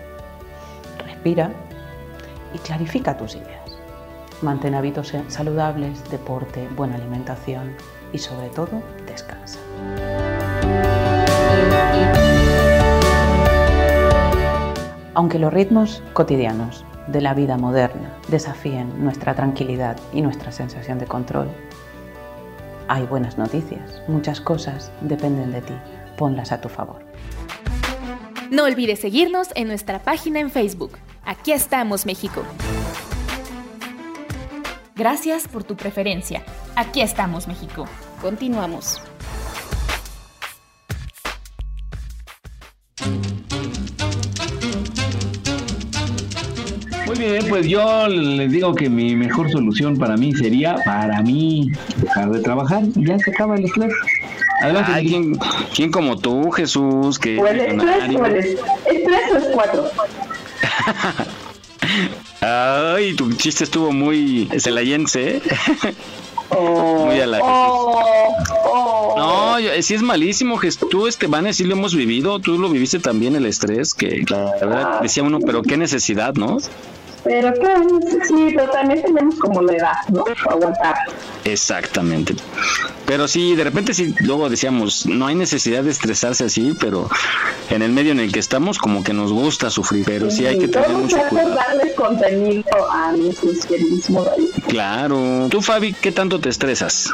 respira y clarifica tus ideas. Mantén hábitos saludables, deporte, buena alimentación y sobre todo descansa. Aunque los ritmos cotidianos de la vida moderna desafíen nuestra tranquilidad y nuestra sensación de control, hay buenas noticias. Muchas cosas dependen de ti. Ponlas a tu favor. No olvides seguirnos en nuestra página en Facebook. Aquí estamos, México. Gracias por tu preferencia. Aquí estamos, México. Continuamos. Muy bien, pues yo les digo que mi mejor solución para mí sería, para mí, dejar de trabajar. Ya se acaba el estrés. Adelante. Ay, ¿quién, ¿quién, como tú, Jesús? Que o el estrés, o el estrés o es cuatro. Ay, tu chiste estuvo muy celayense, ¿eh? Oh, muy a la oh, oh. No, yo- sí es malísimo, tú Esteban, sí lo hemos vivido, tú lo viviste también el estrés, que la verdad decía uno, pero qué necesidad, ¿no? Pero que sí, pero también tenemos como la edad, ¿no? Para aguantar. Exactamente. Pero sí, de repente sí, luego decíamos, no hay necesidad de estresarse así, pero en el medio en el que estamos como que nos gusta sufrir, pero sí hay que tener mucho cuidado. darle contenido a nuestros queridísimos David. Claro. Tú, Fabi, ¿qué tanto te estresas?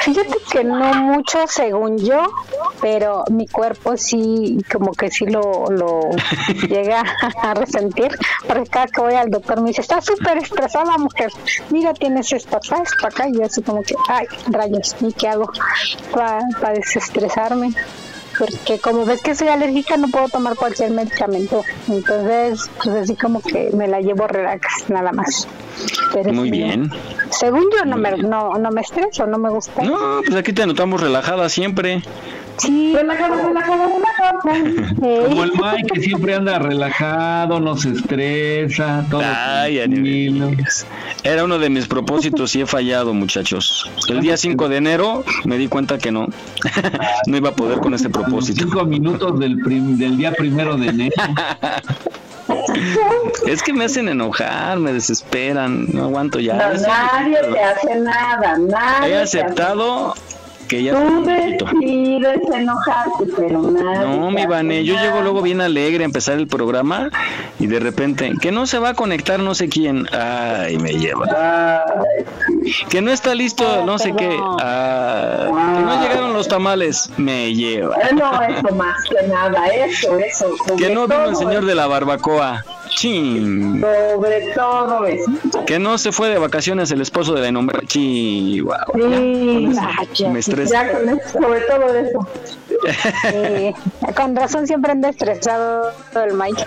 Fíjate que no mucho según yo, pero mi cuerpo sí, como que sí lo, lo llega a resentir, porque cada que voy al doctor me dice, estás súper estresada mujer, mira tienes esto acá, esto acá, y yo así como que, ay, rayos, ¿y qué hago para desestresarme? Porque como ves que soy alérgica no puedo tomar cualquier medicamento, entonces pues así como que me la llevo relax, nada más. Pero Muy sí, bien. Según yo no me, no, no me estreso, no me gusta. No, pues aquí te notamos relajada siempre. Sí. Relajado, relajado, relajado. Como el Mike que siempre anda relajado, no se estresa, todo Ay, animales. Era uno de mis propósitos y he fallado, muchachos. El día 5 de enero me di cuenta que no. no iba a poder con ese propósito. Cinco minutos del, prim- del día primero de enero. Es que me hacen enojar, me desesperan, no aguanto ya. No, nadie te hace nada, nadie. He te hace- aceptado que ya Tú decides enojarte, pero nadie. No, mi Vane, yo llego luego bien alegre a empezar el programa y de repente, que no se va a conectar no sé quién, ay, me lleva. Que no está listo no sé qué, ah, que no llegaron los tamales, me lleva. No, eso más que nada, eso, eso. Que no vino el señor de la barbacoa, chin. Sobre todo eso. Que no se fue de vacaciones el esposo de la innombrable, chihuahua. Sí, Me estresa. Ya con eso, sobre todo eso. Sí, con razón siempre anda estresado el Mike.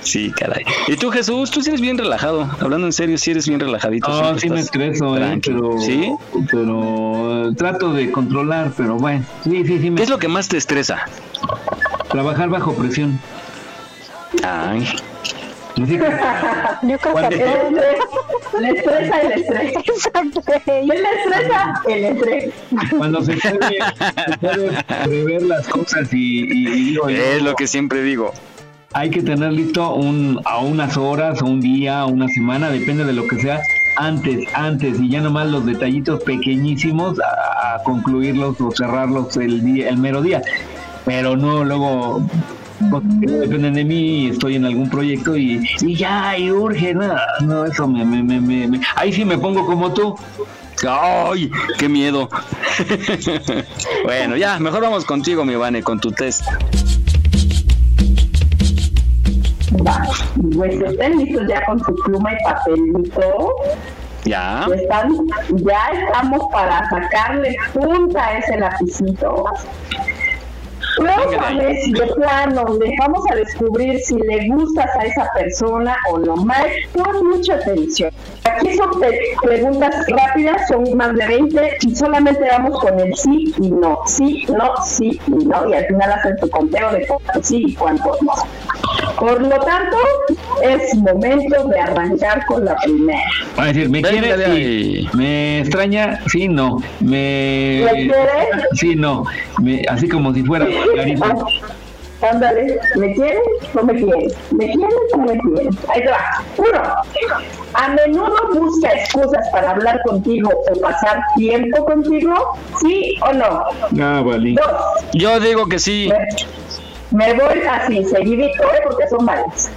Sí, caray. ¿Y tú, Jesús? Tú sí eres bien relajado. Hablando en serio, sí eres bien relajadito. No, siempre sí me estreso, eh, pero, ¿Sí? pero trato de controlar, pero bueno, sí, sí, sí. Me... ¿Qué es lo que más te estresa? Trabajar bajo presión. Ay. Yo creo que todos. Le estresa el estrés. Exacto. ¿Qué le estresa? El estrés. Cuando se puede, se puede prever las cosas y, y- y digo, yo, Es lo que siempre digo. hay que tener listo un, a unas horas, o un día, una semana, depende de lo que sea, antes, antes, y ya nomás los detallitos pequeñísimos a, a concluirlos o cerrarlos el día, el mero día. Pero no luego dependen de mí, estoy en algún proyecto y, y ya, y urge, nada, no, eso me, me, me, me- ahí sí me pongo como tú, ¡Ay! ¡Qué miedo! bueno, ya, mejor vamos contigo, mi Vane, con tu test. Va, pues estén listos ya con su pluma y papelito. Ya. Están, ya estamos para sacarle punta a ese lapicito. Vamos a ver si de plano le vamos a descubrir si le gustas a esa persona o no. Mike, pon mucha atención. Aquí son preguntas rápidas, son más de 20 y solamente vamos con el sí y no. Sí, no, sí y no. Y al final hacen tu conteo de cuántos sí y cuántos no. Por lo tanto, es momento de arrancar con la primera. Va a decir, ¿me quieres? Sí. ¿Me extraña? Sí, no. ¿Me... ¿Me quieres? Sí, no. Me... Así como si fuera. Ándale, ¿me quieres o me quieres? ¿Me quieres o me quieres? Ahí te va. Uno, a menudo busca excusas para hablar contigo o pasar tiempo contigo, ¿sí o no? Ah, vale. Dos, Yo digo que sí. me voy así, seguidito, ¿eh? porque son varias.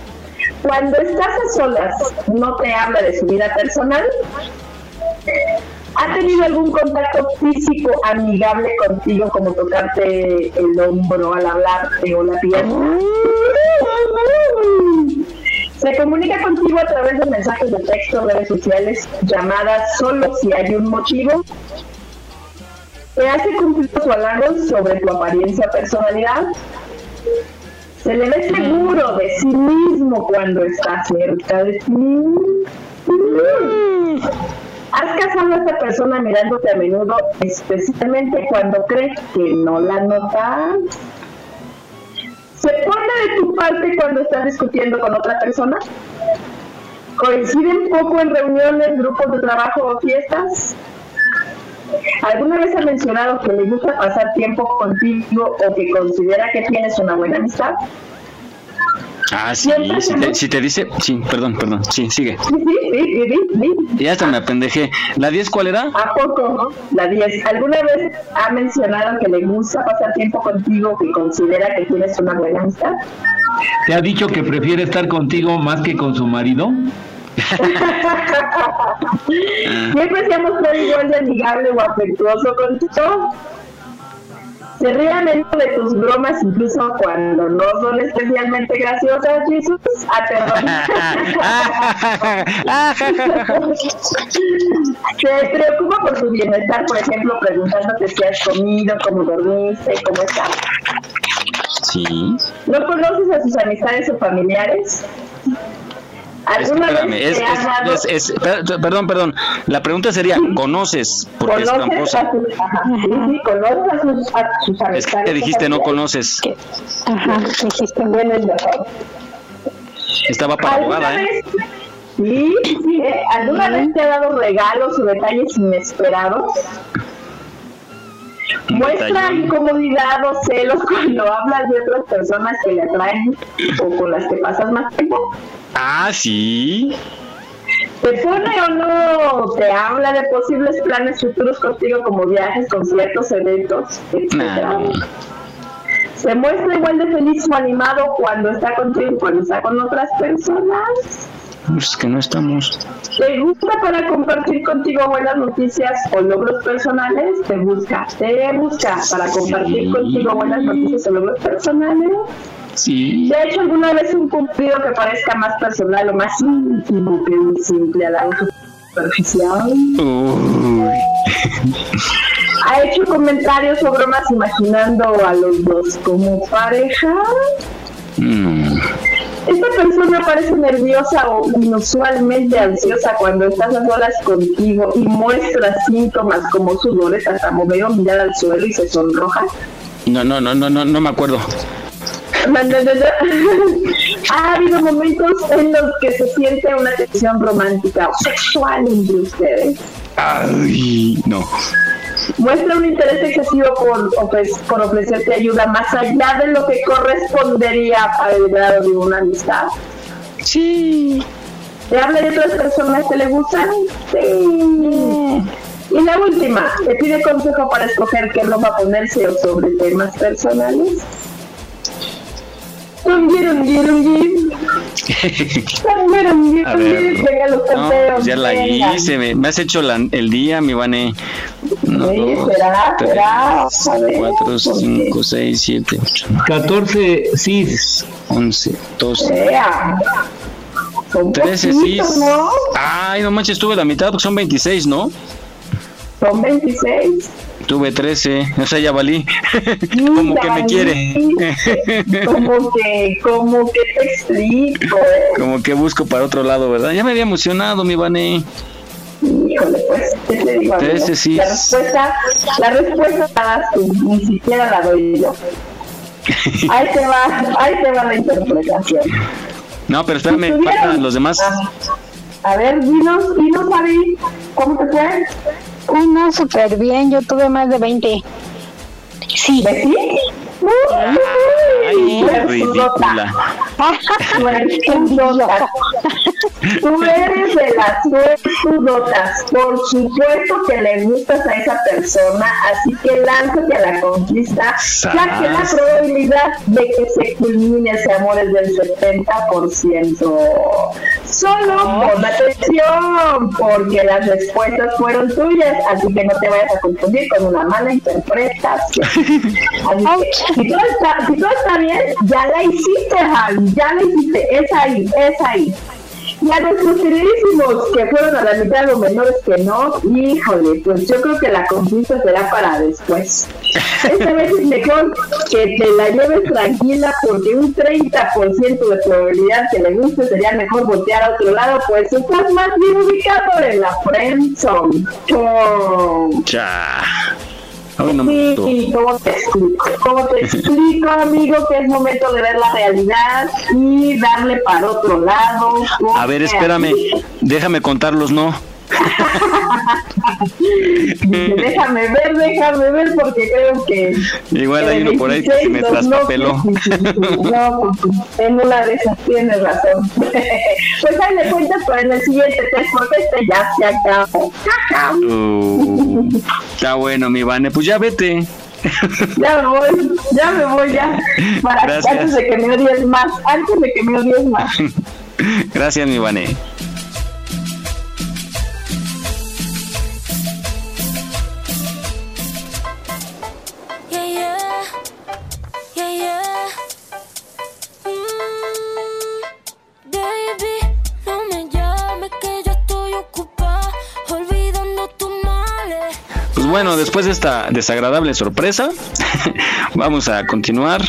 Cuando estás a solas, ¿no te habla de su vida personal? ¿Ha tenido algún contacto físico amigable contigo, como tocarte el hombro al hablarte o la pierna? Se comunica contigo a través de mensajes de texto, redes sociales, llamadas, solo si hay un motivo. Te hace cumplir sus halagos sobre tu apariencia personalidad. Se le ve seguro de sí mismo cuando está cerca de ti. ¿Has casado a esta persona mirándote a menudo, especialmente cuando crees que no la notas? ¿Se pone de tu parte cuando estás discutiendo con otra persona? ¿Coinciden poco en reuniones, grupos de trabajo o fiestas? ¿Alguna vez ha mencionado que le gusta pasar tiempo contigo o que considera que tienes una buena amistad? Ah, sí. Si te, si te dice. Sí, perdón, perdón. Sí, sigue. Sí, sí, sí, sí. Ya hasta me apendejé. ¿La 10 cuál era? ¿A poco? La 10. ¿Alguna vez ha mencionado que le gusta pasar tiempo contigo que considera que tienes una buena amistad? ¿Te ha dicho que prefiere estar contigo más que con su marido? Siempre se ha mostrado igual de amigable o afectuoso contigo. Se menudo de tus bromas, incluso cuando no son especialmente graciosas, Jesús. Aterrador. Se preocupa por tu bienestar, por ejemplo, preguntándote si has comido, cómo dormiste, cómo estás. Sí. ¿No conoces a sus amistades o familiares? ¿Alguna Espérame, vez es, es- es- es- perdón, perdón. La pregunta sería, ¿conoces? Porque es ¿Conoces tramposa. a sus, ajá, sí, sí, conoces a sus, a sus Es que te dijiste no conoces. Ajá, dijiste, bueno, es. Estaba para ¿Alguna abogada, ¿eh? vez- Sí, sí, ¿eh? ¿Alguna vez te ha dado regalos o detalles inesperados? Muestra incomodidad o celos cuando hablas de otras personas que le atraen o con las que pasas más tiempo. Ah, sí. ¿Te pone o no te habla de posibles planes futuros contigo como viajes, conciertos, eventos, etcétera? Nah. ¿Se muestra igual de feliz o animado cuando está contigo y cuando está con otras personas? Es que no estamos. ¿Te gusta para compartir contigo buenas noticias o logros personales? ¿Te busca? ¿Te busca para compartir Sí. contigo buenas noticias o logros personales? Sí. ¿Te ha hecho alguna vez un cumplido que parezca más personal o más íntimo que un simple halago superficial? Uy. ¿Ha hecho comentarios o bromas imaginando a los dos como pareja? Mm. Esta persona parece nerviosa o inusualmente ansiosa cuando estás a solas contigo y muestra síntomas como sudores, tartamudeo, mirar al suelo y se sonroja. No, no, no, no, no, no me acuerdo. ha habido momentos en los que se siente una tensión romántica o sexual entre ustedes. Ay, no. Muestra un interés excesivo por, ofre- por ofrecerte ayuda más allá de lo que correspondería al grado de una amistad. Sí. ¿Te habla de otras personas que le gustan? Sí. Y la última, ¿te pide consejo para escoger qué ropa ponerse o sobre temas personales? A ver, no, pues ya la hice, me, me has hecho la, el día, mi Vane. Uno, Sí, dos, será, tres, será. A ver, cuatro, cinco, seis, siete, ocho, 14 sí. 11, 12, Vea. Son 13 sí. poquitos, ¿no? Ay, no manches, tuve la mitad porque son 26, ¿no? Son 26. Tuve 13, o sea, ya valí. Como que me quiere. Como que, como que te explico? Como que busco para otro lado, ¿verdad? Ya me había emocionado, mi Vane. Híjole, pues, ¿qué te digo? amigo? Trece, sí. La respuesta, la respuesta la das tú, ni siquiera la doy yo. Ahí te va, ahí te va la interpretación. No, pero espérame, faltan los demás. A ver, dinos, dinos, Fabi, ¿cómo te fue? Uno súper bien, yo tuve más de 20. Sí. ¿De sí? Ay, ridícula. Suertudota. Tú eres de las suertudotas. Por supuesto que le gustas a esa persona, así que lánzate a la conquista, ya que la probabilidad de que se culmine ese amor es del 70%. Solo pon atención, porque las respuestas fueron tuyas, así que no te vayas a confundir con una mala interpretación. Así que, si todo está, si todo está bien, ya la hiciste, Javi, ya la hiciste, es ahí, es ahí. Y a nuestros queridísimos que fueron a la mitad o menores que no, híjole, pues yo creo que la conquista será para después. Esta vez es mejor que te la lleves tranquila porque un 30% de probabilidad que le guste sería mejor voltear a otro lado, pues estás más bien ubicado en la friendzone. Oh. Ay, no me gustó. Sí, ¿cómo te explico? ¿Cómo te explico, amigo, que es momento de ver la realidad y darle para otro lado? A ver, espérame. Déjame contarlos, ¿no? Déjame ver, déjame ver, porque creo que. Igual que hay uno por ahí que se me 16 no, traspapeló. No, en una de esas tienes razón. Pues ahí le cuentas, en el siguiente test, porque este ya se acabó. Uh, está bueno, mi Vane. Pues ya vete. Ya me voy, ya me voy, ya. Para, antes de que me odies más, antes de que me odies más. Gracias, mi Vane. Pues bueno, después de esta desagradable sorpresa, vamos a continuar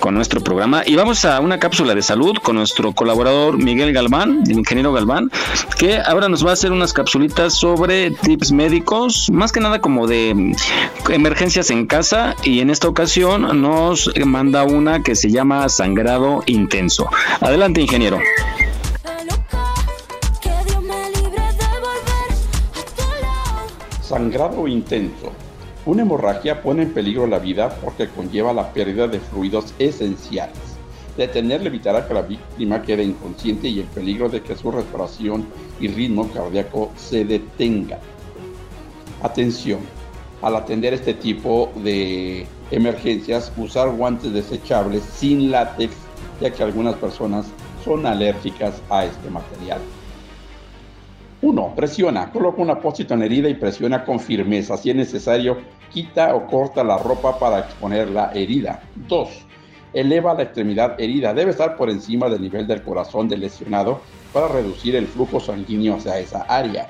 con nuestro programa y vamos a una cápsula de salud con nuestro colaborador Miguel Galván, el ingeniero Galván, que ahora nos va a hacer unas capsulitas sobre tips médicos, más que nada como de emergencias en casa y en esta ocasión nos manda una que se llama sangrado intenso. Adelante, ingeniero. Sangrado intenso. Una hemorragia pone en peligro la vida porque conlleva la pérdida de fluidos esenciales. Detenerla evitará que la víctima quede inconsciente y en peligro de que su respiración y ritmo cardíaco se detengan. Atención, al atender este tipo de emergencias, usar guantes desechables sin látex, ya que algunas personas son alérgicas a este material. 1. Presiona. Coloca un apósito en la herida y presiona con firmeza. Si es necesario, quita o corta la ropa para exponer la herida. 2. Eleva la extremidad herida. Debe estar por encima del nivel del corazón del lesionado para reducir el flujo sanguíneo hacia esa área.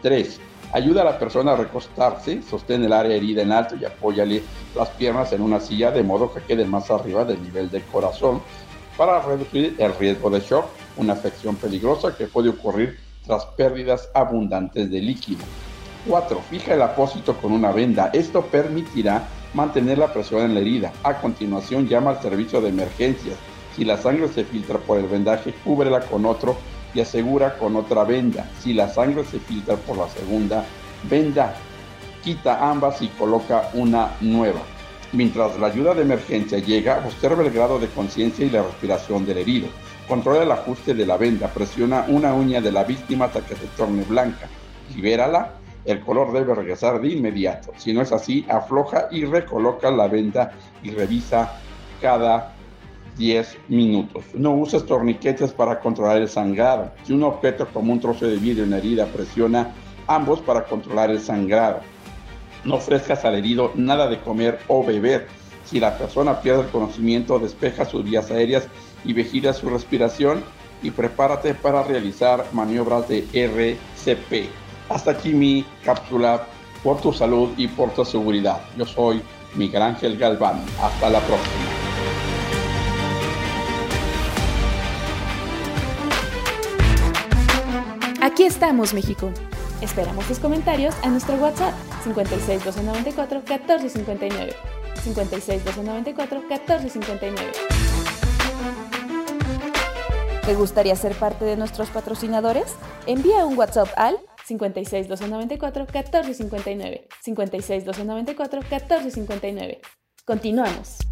3. Ayuda a la persona a recostarse, sostén el área herida en alto y apóyale las piernas en una silla de modo que quede más arriba del nivel del corazón para reducir el riesgo de shock, una afección peligrosa que puede ocurrir tras pérdidas abundantes de líquido. 4. Fija el apósito con una venda. Esto permitirá mantener la presión en la herida. A continuación llama al servicio de emergencias. Si la sangre se filtra por el vendaje, cúbrela con otro y asegura con otra venda. Si la sangre se filtra por la segunda venda, quita ambas y coloca una nueva. Mientras la ayuda de emergencia llega, observa el grado de conciencia y la respiración del herido. Controla el ajuste de la venda, presiona una uña de la víctima hasta que se torne blanca. Libérala, el color debe regresar de inmediato. Si no es así, afloja y recoloca la venda y revisa cada 10 minutos. No uses torniquetes para controlar el sangrado. Si un objeto como un trozo de vidrio en la herida presiona ambos para controlar el sangrado. No ofrezcas al herido nada de comer o beber. Si la persona pierde el conocimiento, despeja sus vías aéreas y vigila su respiración y prepárate para realizar maniobras de RCP. Hasta aquí mi cápsula por tu salud y por tu seguridad. Yo soy Miguel Ángel Galván. Hasta la próxima. Aquí estamos, México. Esperamos tus comentarios a nuestro WhatsApp 56 294 1459. 56 294 1459. ¿Te gustaría ser parte de nuestros patrocinadores? Envía un WhatsApp al 56 294 1459. 56 294 1459. Continuamos.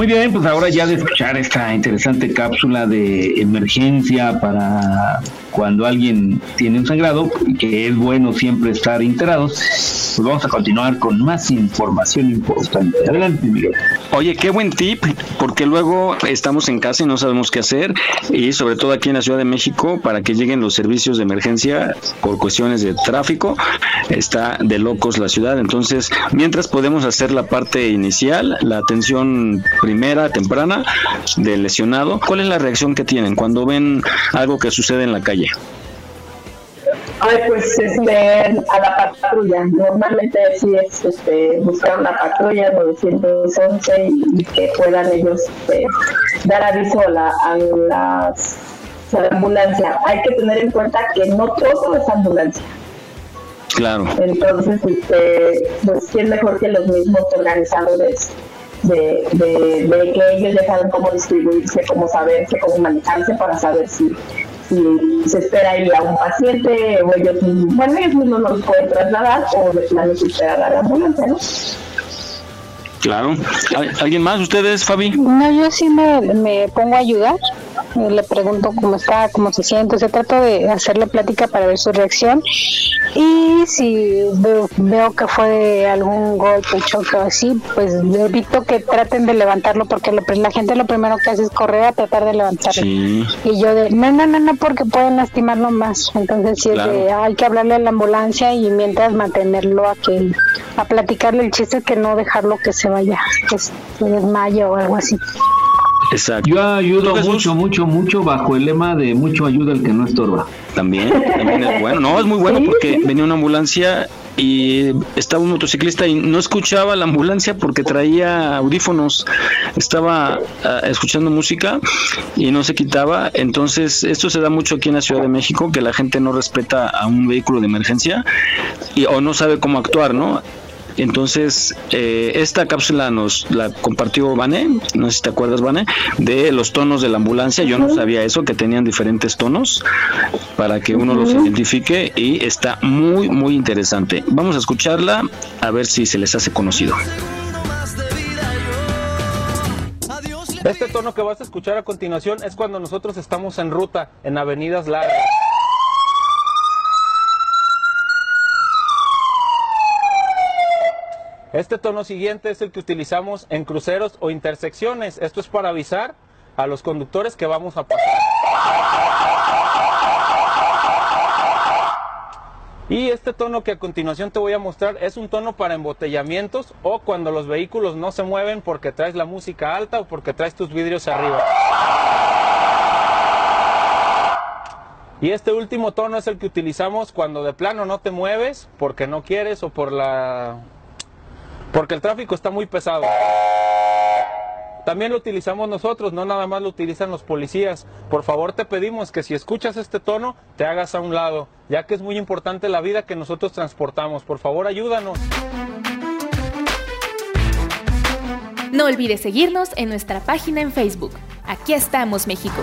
Muy bien, pues ahora ya de escuchar esta interesante cápsula de emergencia para cuando alguien tiene un sangrado, que es bueno siempre estar enterados, pues vamos a continuar con más información importante. Adelante, Miguel. Oye, qué buen tip, porque luego estamos en casa y no sabemos qué hacer, y sobre todo aquí en la Ciudad de México, para que lleguen los servicios de emergencia por cuestiones de tráfico, está de locos la ciudad. Entonces, mientras podemos hacer la parte inicial, la atención primera, temprana del lesionado, ¿cuál es la reacción que tienen cuando ven algo que sucede en la calle? Ay, pues este, a la patrulla. Normalmente sí es este, buscar una patrulla 911 y, que puedan ellos este, dar aviso a, la, a las a la ambulancia. Hay que tener en cuenta que no todo es ambulancia. Claro. Entonces, este, pues es mejor que los mismos organizadores de, de, de que ellos ya saben cómo distribuirse, cómo saberse, cómo manejarse para saber si si se espera ir a un paciente o ellos bueno, ellos mismos no los pueden trasladar o de plano se espera a la ambulancia, ¿no? Claro. ¿Alguien más? ¿Ustedes, Fabi? No, yo sí me, me pongo a ayudar. Eh, Le pregunto cómo está, cómo se siente. Se trata de hacerle plática para ver su reacción. Y si veo, veo que fue algún golpe, choque o así, pues evito que traten de levantarlo porque lo- la gente lo primero que hace es correr a tratar de levantarlo. Sí. Y yo de, no, no, no, no, porque pueden lastimarlo más. Entonces sí es de, hay que hablarle a la ambulancia y mientras mantenerlo a que, a platicarle el chiste que no dejarlo que se vaya, que se desmaye o algo así. Exacto. Yo ayudo mucho, mucho, mucho bajo el lema de mucho ayuda el que no estorba. También, también es bueno. No, es muy bueno porque venía una ambulancia y estaba un motociclista y no escuchaba la ambulancia porque traía audífonos, estaba ah, escuchando música y no se quitaba. Entonces, esto se da mucho aquí en la Ciudad de México, que la gente no respeta a un vehículo de emergencia y, o no sabe cómo actuar, ¿no? Entonces, eh, esta cápsula nos la compartió Vane, no sé si te acuerdas, Vane, de los tonos de la ambulancia. Yo no sabía eso, que tenían diferentes tonos para que uno los identifique y está muy, muy interesante. Vamos a escucharla a ver si se les hace conocido. Este tono que vas a escuchar a continuación es cuando nosotros estamos en ruta, en avenidas largas. Este tono siguiente es el que utilizamos en cruceros o intersecciones. Esto es para avisar a los conductores que vamos a pasar. Y este tono que a continuación te voy a mostrar es un tono para embotellamientos o cuando los vehículos no se mueven porque traes la música alta o porque traes tus vidrios arriba. Y este último tono es el que utilizamos cuando de plano no te mueves porque no quieres o por la porque el tráfico está muy pesado. También lo utilizamos nosotros, no nada más lo utilizan los policías. Por favor te pedimos que si escuchas este tono te hagas a un lado, ya que es muy importante la vida que nosotros transportamos. Por favor ayúdanos. No olvides seguirnos en nuestra página en Facebook. Aquí estamos, México.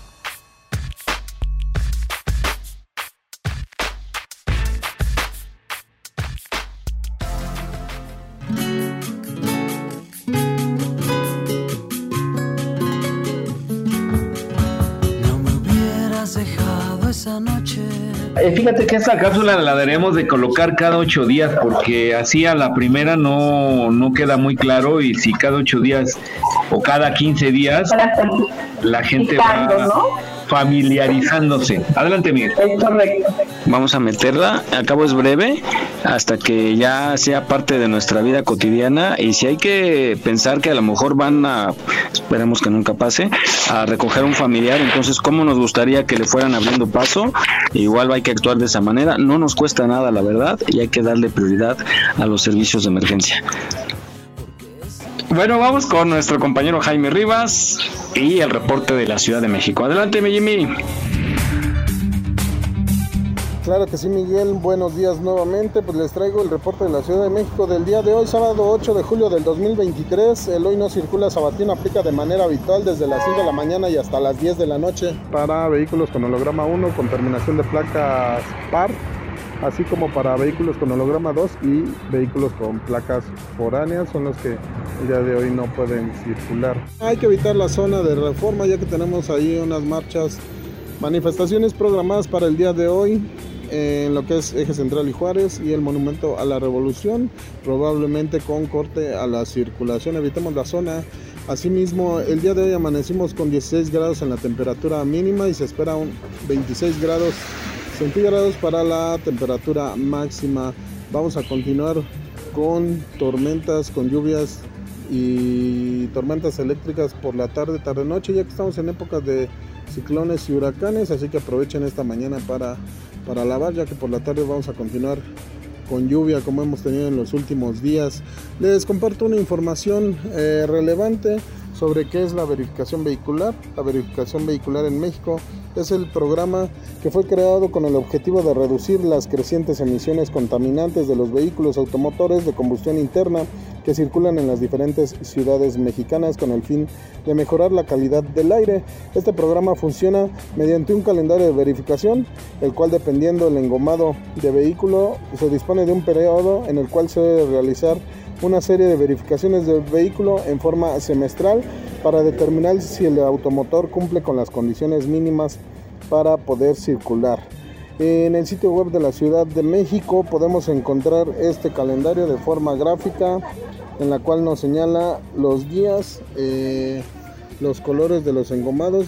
Eh, fíjate que esta cápsula la daremos de colocar cada ocho días porque así a la primera no, no queda muy claro y si cada ocho días o cada quince días la gente va familiarizándose. Adelante, Miguel. Vamos a meterla, al cabo es breve, hasta que ya sea parte de nuestra vida cotidiana y si hay que pensar que a lo mejor van a, esperemos que nunca pase, a recoger un familiar, entonces cómo nos gustaría que le fueran abriendo paso, igual hay que actuar de esa manera, no nos cuesta nada la verdad y hay que darle prioridad a los servicios de emergencia. Bueno, vamos con nuestro compañero Jaime Rivas y el reporte de la Ciudad de México. Adelante, mi Jimmy. Claro que sí, Miguel. Buenos días nuevamente. Pues les traigo el reporte de la Ciudad de México del día de hoy, sábado 8 de julio del 2023. El hoy no circula sabatino aplica de manera habitual desde las 5 de la mañana y hasta las 10 de la noche para vehículos con holograma 1 con terminación de placas par así como para vehículos con holograma 2 y vehículos con placas foráneas son los que el día de hoy no pueden circular. Hay que evitar la zona de reforma ya que tenemos ahí unas marchas, manifestaciones programadas para el día de hoy en lo que es Eje Central y Juárez y el Monumento a la Revolución, probablemente con corte a la circulación. Evitemos la zona. Asimismo, el día de hoy amanecimos con 16 grados en la temperatura mínima y se espera un 26 grados centígrados para la temperatura máxima. Vamos a continuar con tormentas, con lluvias y tormentas eléctricas por la tarde, tarde noche, ya que estamos en épocas de ciclones y huracanes, así que aprovechen esta mañana para, para lavar, ya que por la tarde vamos a continuar con lluvia como hemos tenido en los últimos días. Les comparto una información eh, relevante sobre qué es la verificación vehicular. La verificación vehicular en México es el programa que fue creado con el objetivo de reducir las crecientes emisiones contaminantes de los vehículos automotores de combustión interna que circulan en las diferentes ciudades mexicanas con el fin de mejorar la calidad del aire. Este programa funciona mediante un calendario de verificación, el cual dependiendo del engomado de vehículo se dispone de un periodo en el cual se debe realizar una serie de verificaciones del vehículo en forma semestral para determinar si el automotor cumple con las condiciones mínimas para poder circular. En el sitio web de la Ciudad de México podemos encontrar este calendario de forma gráfica en la cual nos señala los días, eh, los colores de los engomados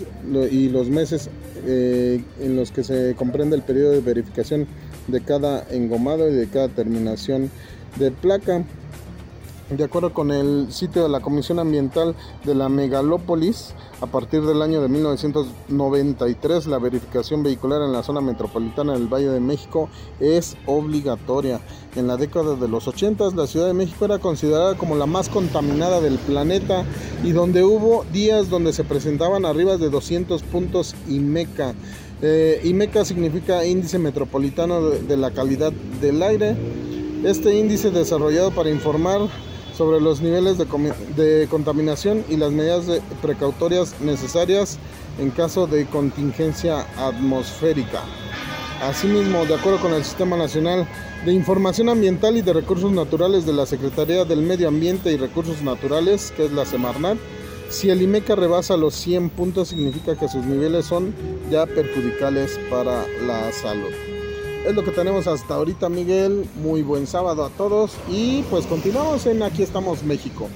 y los meses eh, en los que se comprende el periodo de verificación de cada engomado y de cada terminación de placa. De acuerdo con el sitio de la Comisión Ambiental de la Megalópolis, a partir del año de 1993 la verificación vehicular en la zona metropolitana del Valle de México es obligatoria. En la década de los 80 la Ciudad de México era considerada como la más contaminada del planeta y donde hubo días donde se presentaban arriba de 200 puntos IMECA. Eh, IMECA significa Índice Metropolitano de la Calidad del Aire. Este índice desarrollado para informar sobre los niveles de, contaminación y las medidas precautorias necesarias en caso de contingencia atmosférica. Asimismo, de acuerdo con el Sistema Nacional de Información Ambiental y de Recursos Naturales de la Secretaría del Medio Ambiente y Recursos Naturales, que es la Semarnat, si el IMECA rebasa los 100 puntos significa que sus niveles son ya perjudicales para la salud es lo que tenemos hasta ahorita, Miguel. Muy buen sábado a todos. Y pues continuamos en Aquí estamos, México.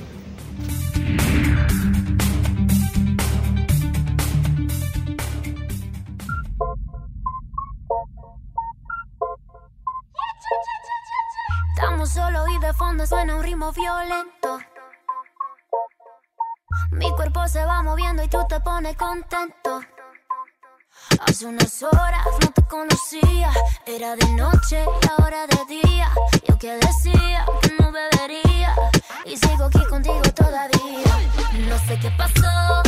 Estamos solo y de fondo suena un ritmo violento. Mi cuerpo se va moviendo y tú te pones contento. Hace unas horas no te conocía, era de noche y ahora de día. Yo que decía no bebería y sigo aquí contigo todavía. No sé qué pasó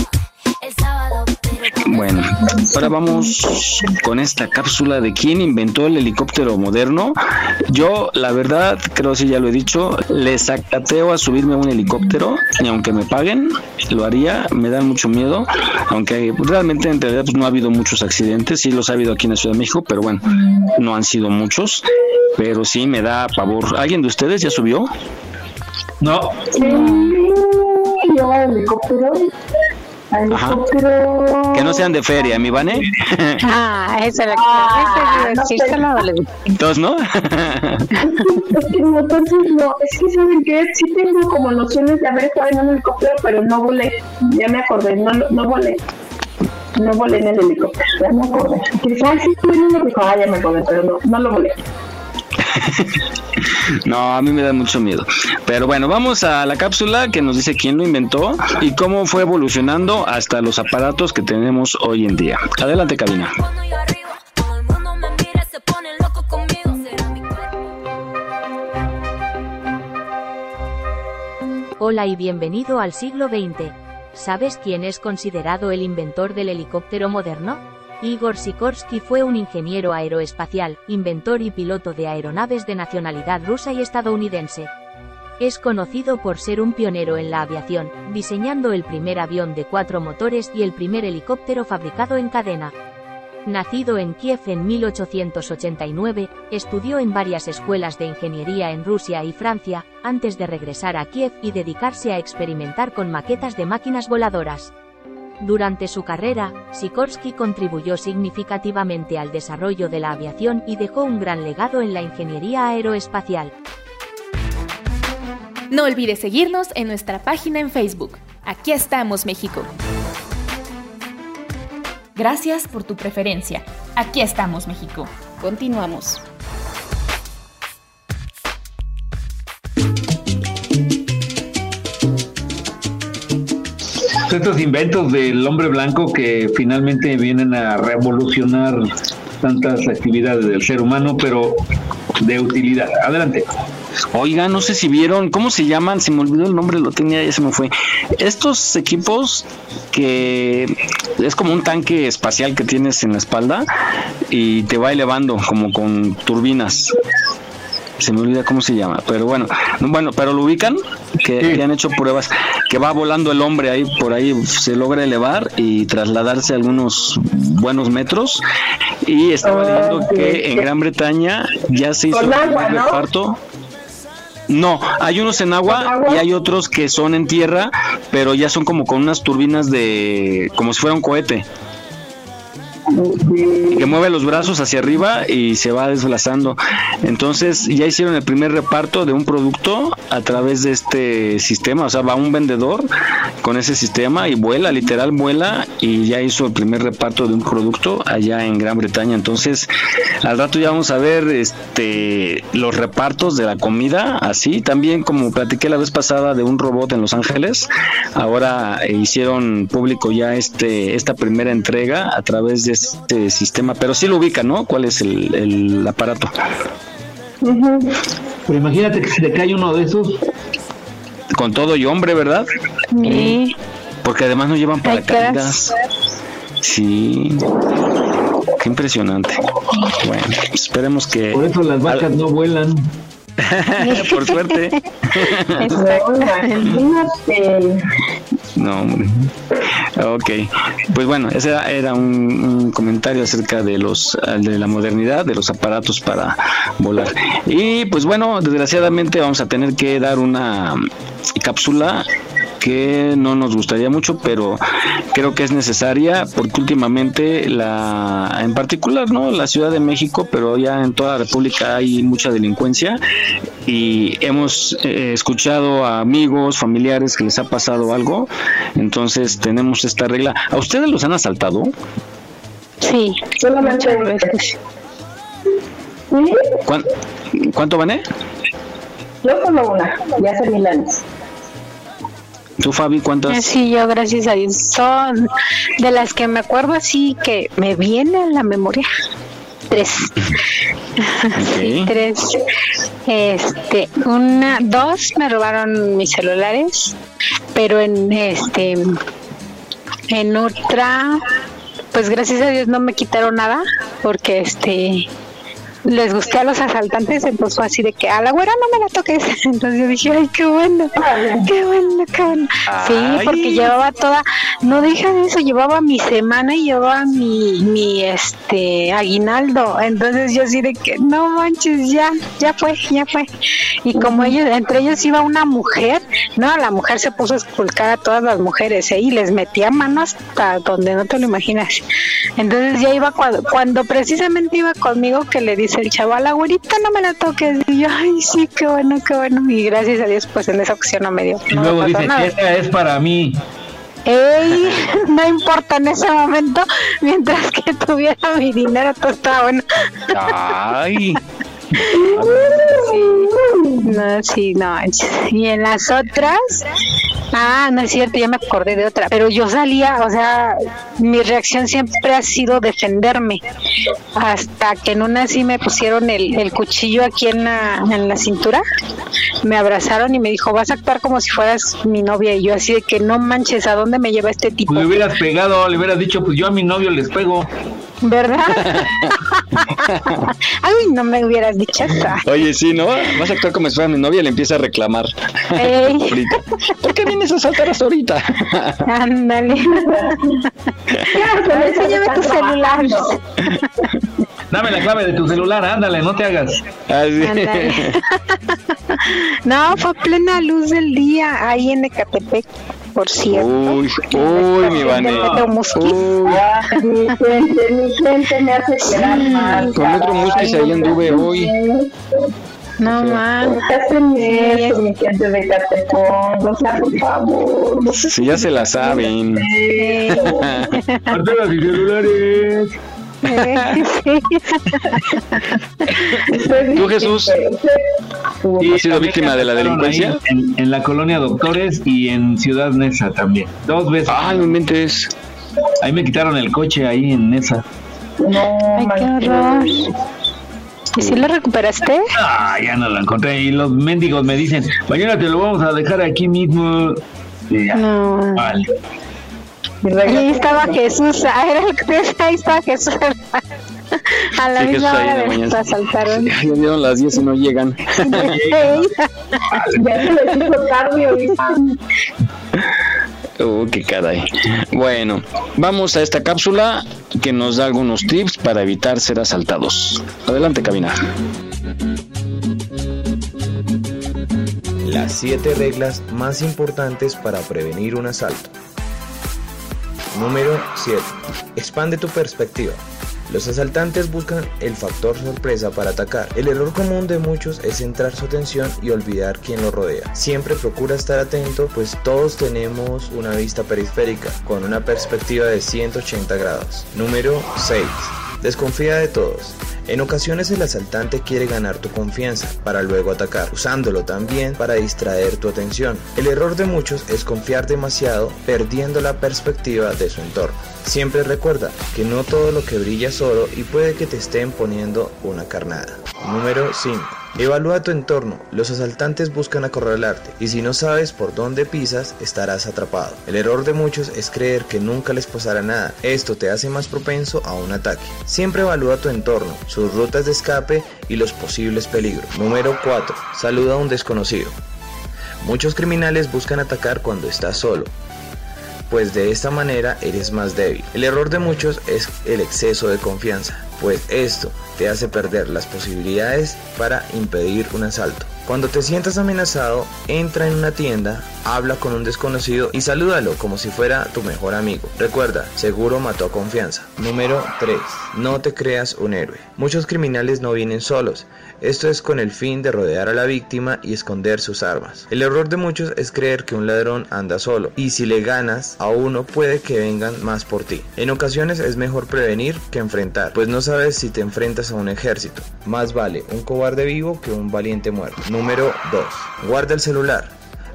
bueno, ahora vamos con esta cápsula de quién inventó el helicóptero moderno. Yo, la verdad, creo que ya lo he dicho, les sacateo a subirme a un helicóptero y aunque me paguen, lo haría. Me da mucho miedo, aunque realmente en realidad pues, no ha habido muchos accidentes, sí los ha habido aquí en la Ciudad de México, pero bueno, no han sido muchos, pero sí me da pavor. ¿Alguien de ustedes ya subió? No. Sí, yo helicóptero Helicóptero. Que no sean de feria, mi Vane. Ah, esa es la que Ah, no sé. se la vale. Dos, ¿no? Es que no, entonces no, es que saben que sí tengo como nociones de haber estado en un helicóptero, pero no volé. Ya me acordé, no, no volé. No volé en el helicóptero, ya me acordé. Que ay, sí, estuve en uno, dijo, ah, ya me acordé, pero no, no lo volé. No, a mí me da mucho miedo. Pero bueno, vamos a la cápsula que nos dice quién lo inventó y cómo fue evolucionando hasta los aparatos que tenemos hoy en día. Adelante, cabina. Hola y bienvenido al siglo XX. ¿Sabes quién es considerado el inventor del helicóptero moderno? Igor Sikorsky fue un ingeniero aeroespacial, inventor y piloto de aeronaves de nacionalidad rusa y estadounidense. Es conocido por ser un pionero en la aviación, diseñando el primer avión de cuatro motores y el primer helicóptero fabricado en cadena. Nacido en Kiev en 1889, estudió en varias escuelas de ingeniería en Rusia y Francia, antes de regresar a Kiev y dedicarse a experimentar con maquetas de máquinas voladoras. Durante su carrera, Sikorsky contribuyó significativamente al desarrollo de la aviación y dejó un gran legado en la ingeniería aeroespacial. No olvides seguirnos en nuestra página en Facebook. Aquí estamos, México. Gracias por tu preferencia. Aquí estamos, México. Continuamos. Estos inventos del hombre blanco que finalmente vienen a revolucionar tantas actividades del ser humano, pero de utilidad. Adelante. Oiga, no sé si vieron, ¿cómo se llaman? Se me olvidó el nombre, lo tenía, ya se me fue. Estos equipos que es como un tanque espacial que tienes en la espalda y te va elevando como con turbinas. Se me olvida cómo se llama, pero bueno, bueno, pero lo ubican, que, que han hecho pruebas, que va volando el hombre ahí, por ahí se logra elevar y trasladarse algunos buenos metros. Y estaba leyendo que en Gran Bretaña ya se hizo agua, ¿no? reparto. No, hay unos en agua, y hay otros que son en tierra, pero ya son como con unas turbinas de, como si fuera un cohete. Que mueve los brazos hacia arriba y se va desplazando. Entonces ya hicieron el primer reparto de un producto a través de este sistema. O sea, va un vendedor con ese sistema y vuela, literal vuela y ya hizo el primer reparto de un producto allá en Gran Bretaña. Entonces al rato ya vamos a ver este los repartos de la comida así. También como platiqué la vez pasada de un robot en Los Ángeles, ahora hicieron público ya este esta primera entrega a través de este sistema. Pero sí lo ubican, ¿no? ¿Cuál es el, el aparato? Pero imagínate que se te cae uno de esos. Con todo y hombre, ¿verdad? Sí. Porque además no llevan Ay, paracaídas. Sí. Qué impresionante. Bueno, esperemos que. Por eso las vacas no vuelan. Por suerte. No, hombre. Ok. Pues bueno, ese era, un, un comentario acerca de los de la modernidad, de los aparatos para volar. Y pues bueno, desgraciadamente vamos a tener que dar una cápsula que no nos gustaría mucho, pero creo que es necesaria porque últimamente la, en particular, ¿no? La Ciudad de México, pero ya en toda la República hay mucha delincuencia y hemos eh, escuchado a amigos, familiares que les ha pasado algo, entonces tenemos esta regla. ¿A ustedes los han asaltado? Sí, solamente veces. ¿Cuán- ¿Cuánto vané? Yo solo una, ya hace mil años. ¿Tú, Fabi, cuántas? Sí, yo gracias a Dios. Son de las que me acuerdo así que me viene a la memoria. Tres. Sí, tres. Este, una, dos me robaron mis celulares, pero en este, en otra, pues gracias a Dios no me quitaron nada, porque este, les gusté a los asaltantes, entonces fue así de que a la güera no me la toques. Entonces yo dije, ay, qué bueno, qué bueno, qué bueno. Sí, porque llevaba toda, no deja de eso, llevaba mi semana y llevaba mi, mi este aguinaldo. Entonces yo así de que no manches, ya, ya fue, ya fue. Y como ellos, entre ellos iba una mujer, no, la mujer se puso a esculcar a todas las mujeres ¿eh? y les metía manos hasta donde no te lo imaginas. Entonces ya iba cuando, cuando precisamente iba conmigo que le dice el chaval, abuelita no me la toques. Y yo, ay sí, qué bueno, qué bueno. Y gracias a Dios, pues en esa ocasión no me dio. Y no luego dice, nada. esta es para mí. Ey, no importa en ese momento, mientras que tuviera mi dinero, todo estaba bueno. Ay. No, sí, no. Y en las otras, ah, no es cierto, ya me acordé de otra. Pero yo salía, o sea, mi reacción siempre ha sido defenderme. Hasta que en una sí me pusieron el, el cuchillo aquí en la, en la cintura, me abrazaron y me dijo, vas a actuar como si fueras mi novia. Y yo así de que no manches, ¿a dónde me lleva este tipo? Le hubieras pegado, le hubieras dicho, pues yo a mi novio les pego. ¿Verdad? Ay, no me hubieras dicho eso. Oye, sí, ¿no? Vas a actuar como si fuera mi novia y le empieza a reclamar. Ey. ¿Por qué vienes a saltar hasta ahorita? Ándale. Ya, enséñame tu celular. Dame la clave de tu celular, ándale, no te hagas. Ándale. No, fue a plena luz del día ahí en Ecatepec, por cierto. Uy, uy, mi Vane. Mi gente, mi gente me hace quedar mal. Con otro musquis ahí anduve hoy. No man. ¿Qué hacen eso, mi gente de Catepón? O sea, por favor. Si ya se la saben. Arturo, mis celulares. ¿Tú, Jesús? ¿Has sido víctima de la delincuencia? En, en la colonia Doctores y en Ciudad Neza también. Dos veces. Ay, no inventes. Ahí me quitaron el coche ahí en Neza. No, Ay, qué horror. ¿Y si lo recuperaste? Ah, ya no lo encontré. Y los mendigos me dicen, mañana te lo vamos a dejar aquí mismo. Y ya. No. Vale. Ahí estaba Jesús, ah, era decía, ahí estaba Jesús. A la Sí, misma hora de mañana. nos asaltaron. Ya dieron las 10 y no llegan. Ya se les hizo tarde ahorita. Oh, qué caray. Bueno, vamos a esta cápsula que nos da algunos tips para evitar ser asaltados. Adelante, cabina. Las 7 reglas más importantes para prevenir un asalto. Número 7. Expande tu perspectiva. Los asaltantes buscan el factor sorpresa para atacar. El error común de muchos es centrar su atención y olvidar quién lo rodea. Siempre procura estar atento, pues todos tenemos una vista periférica con una perspectiva de 180 grados. Número 6. Desconfía de todos. En ocasiones el asaltante quiere ganar tu confianza para luego atacar, usándolo también para distraer tu atención. El error de muchos es confiar demasiado, perdiendo la perspectiva de su entorno. Siempre recuerda que no todo lo que brilla es oro y puede que te estén poniendo una carnada. Número 5. Evalúa tu entorno. Los asaltantes buscan acorralarte y si no sabes por dónde pisas, estarás atrapado. El error de muchos es creer que nunca les pasará nada. Esto te hace más propenso a un ataque. Siempre evalúa tu entorno, sus rutas de escape y los posibles peligros. Número 4. Saluda a un desconocido. Muchos criminales buscan atacar cuando estás solo, pues de esta manera eres más débil. El error de muchos es el exceso de confianza, pues esto te hace perder las posibilidades para impedir un asalto. Cuando te sientas amenazado, entra en una tienda, habla con un desconocido y salúdalo como si fuera tu mejor amigo. Recuerda, seguro mató confianza. Número 3. No te creas un héroe. Muchos criminales no vienen solos. Esto es con el fin de rodear a la víctima y esconder sus armas. El error de muchos es creer que un ladrón anda solo y si le ganas a uno puede que vengan más por ti. En ocasiones es mejor prevenir que enfrentar, pues no sabes si te enfrentas a un ejército. Más vale un cobarde vivo que un valiente muerto. Número 2. Guarda el celular.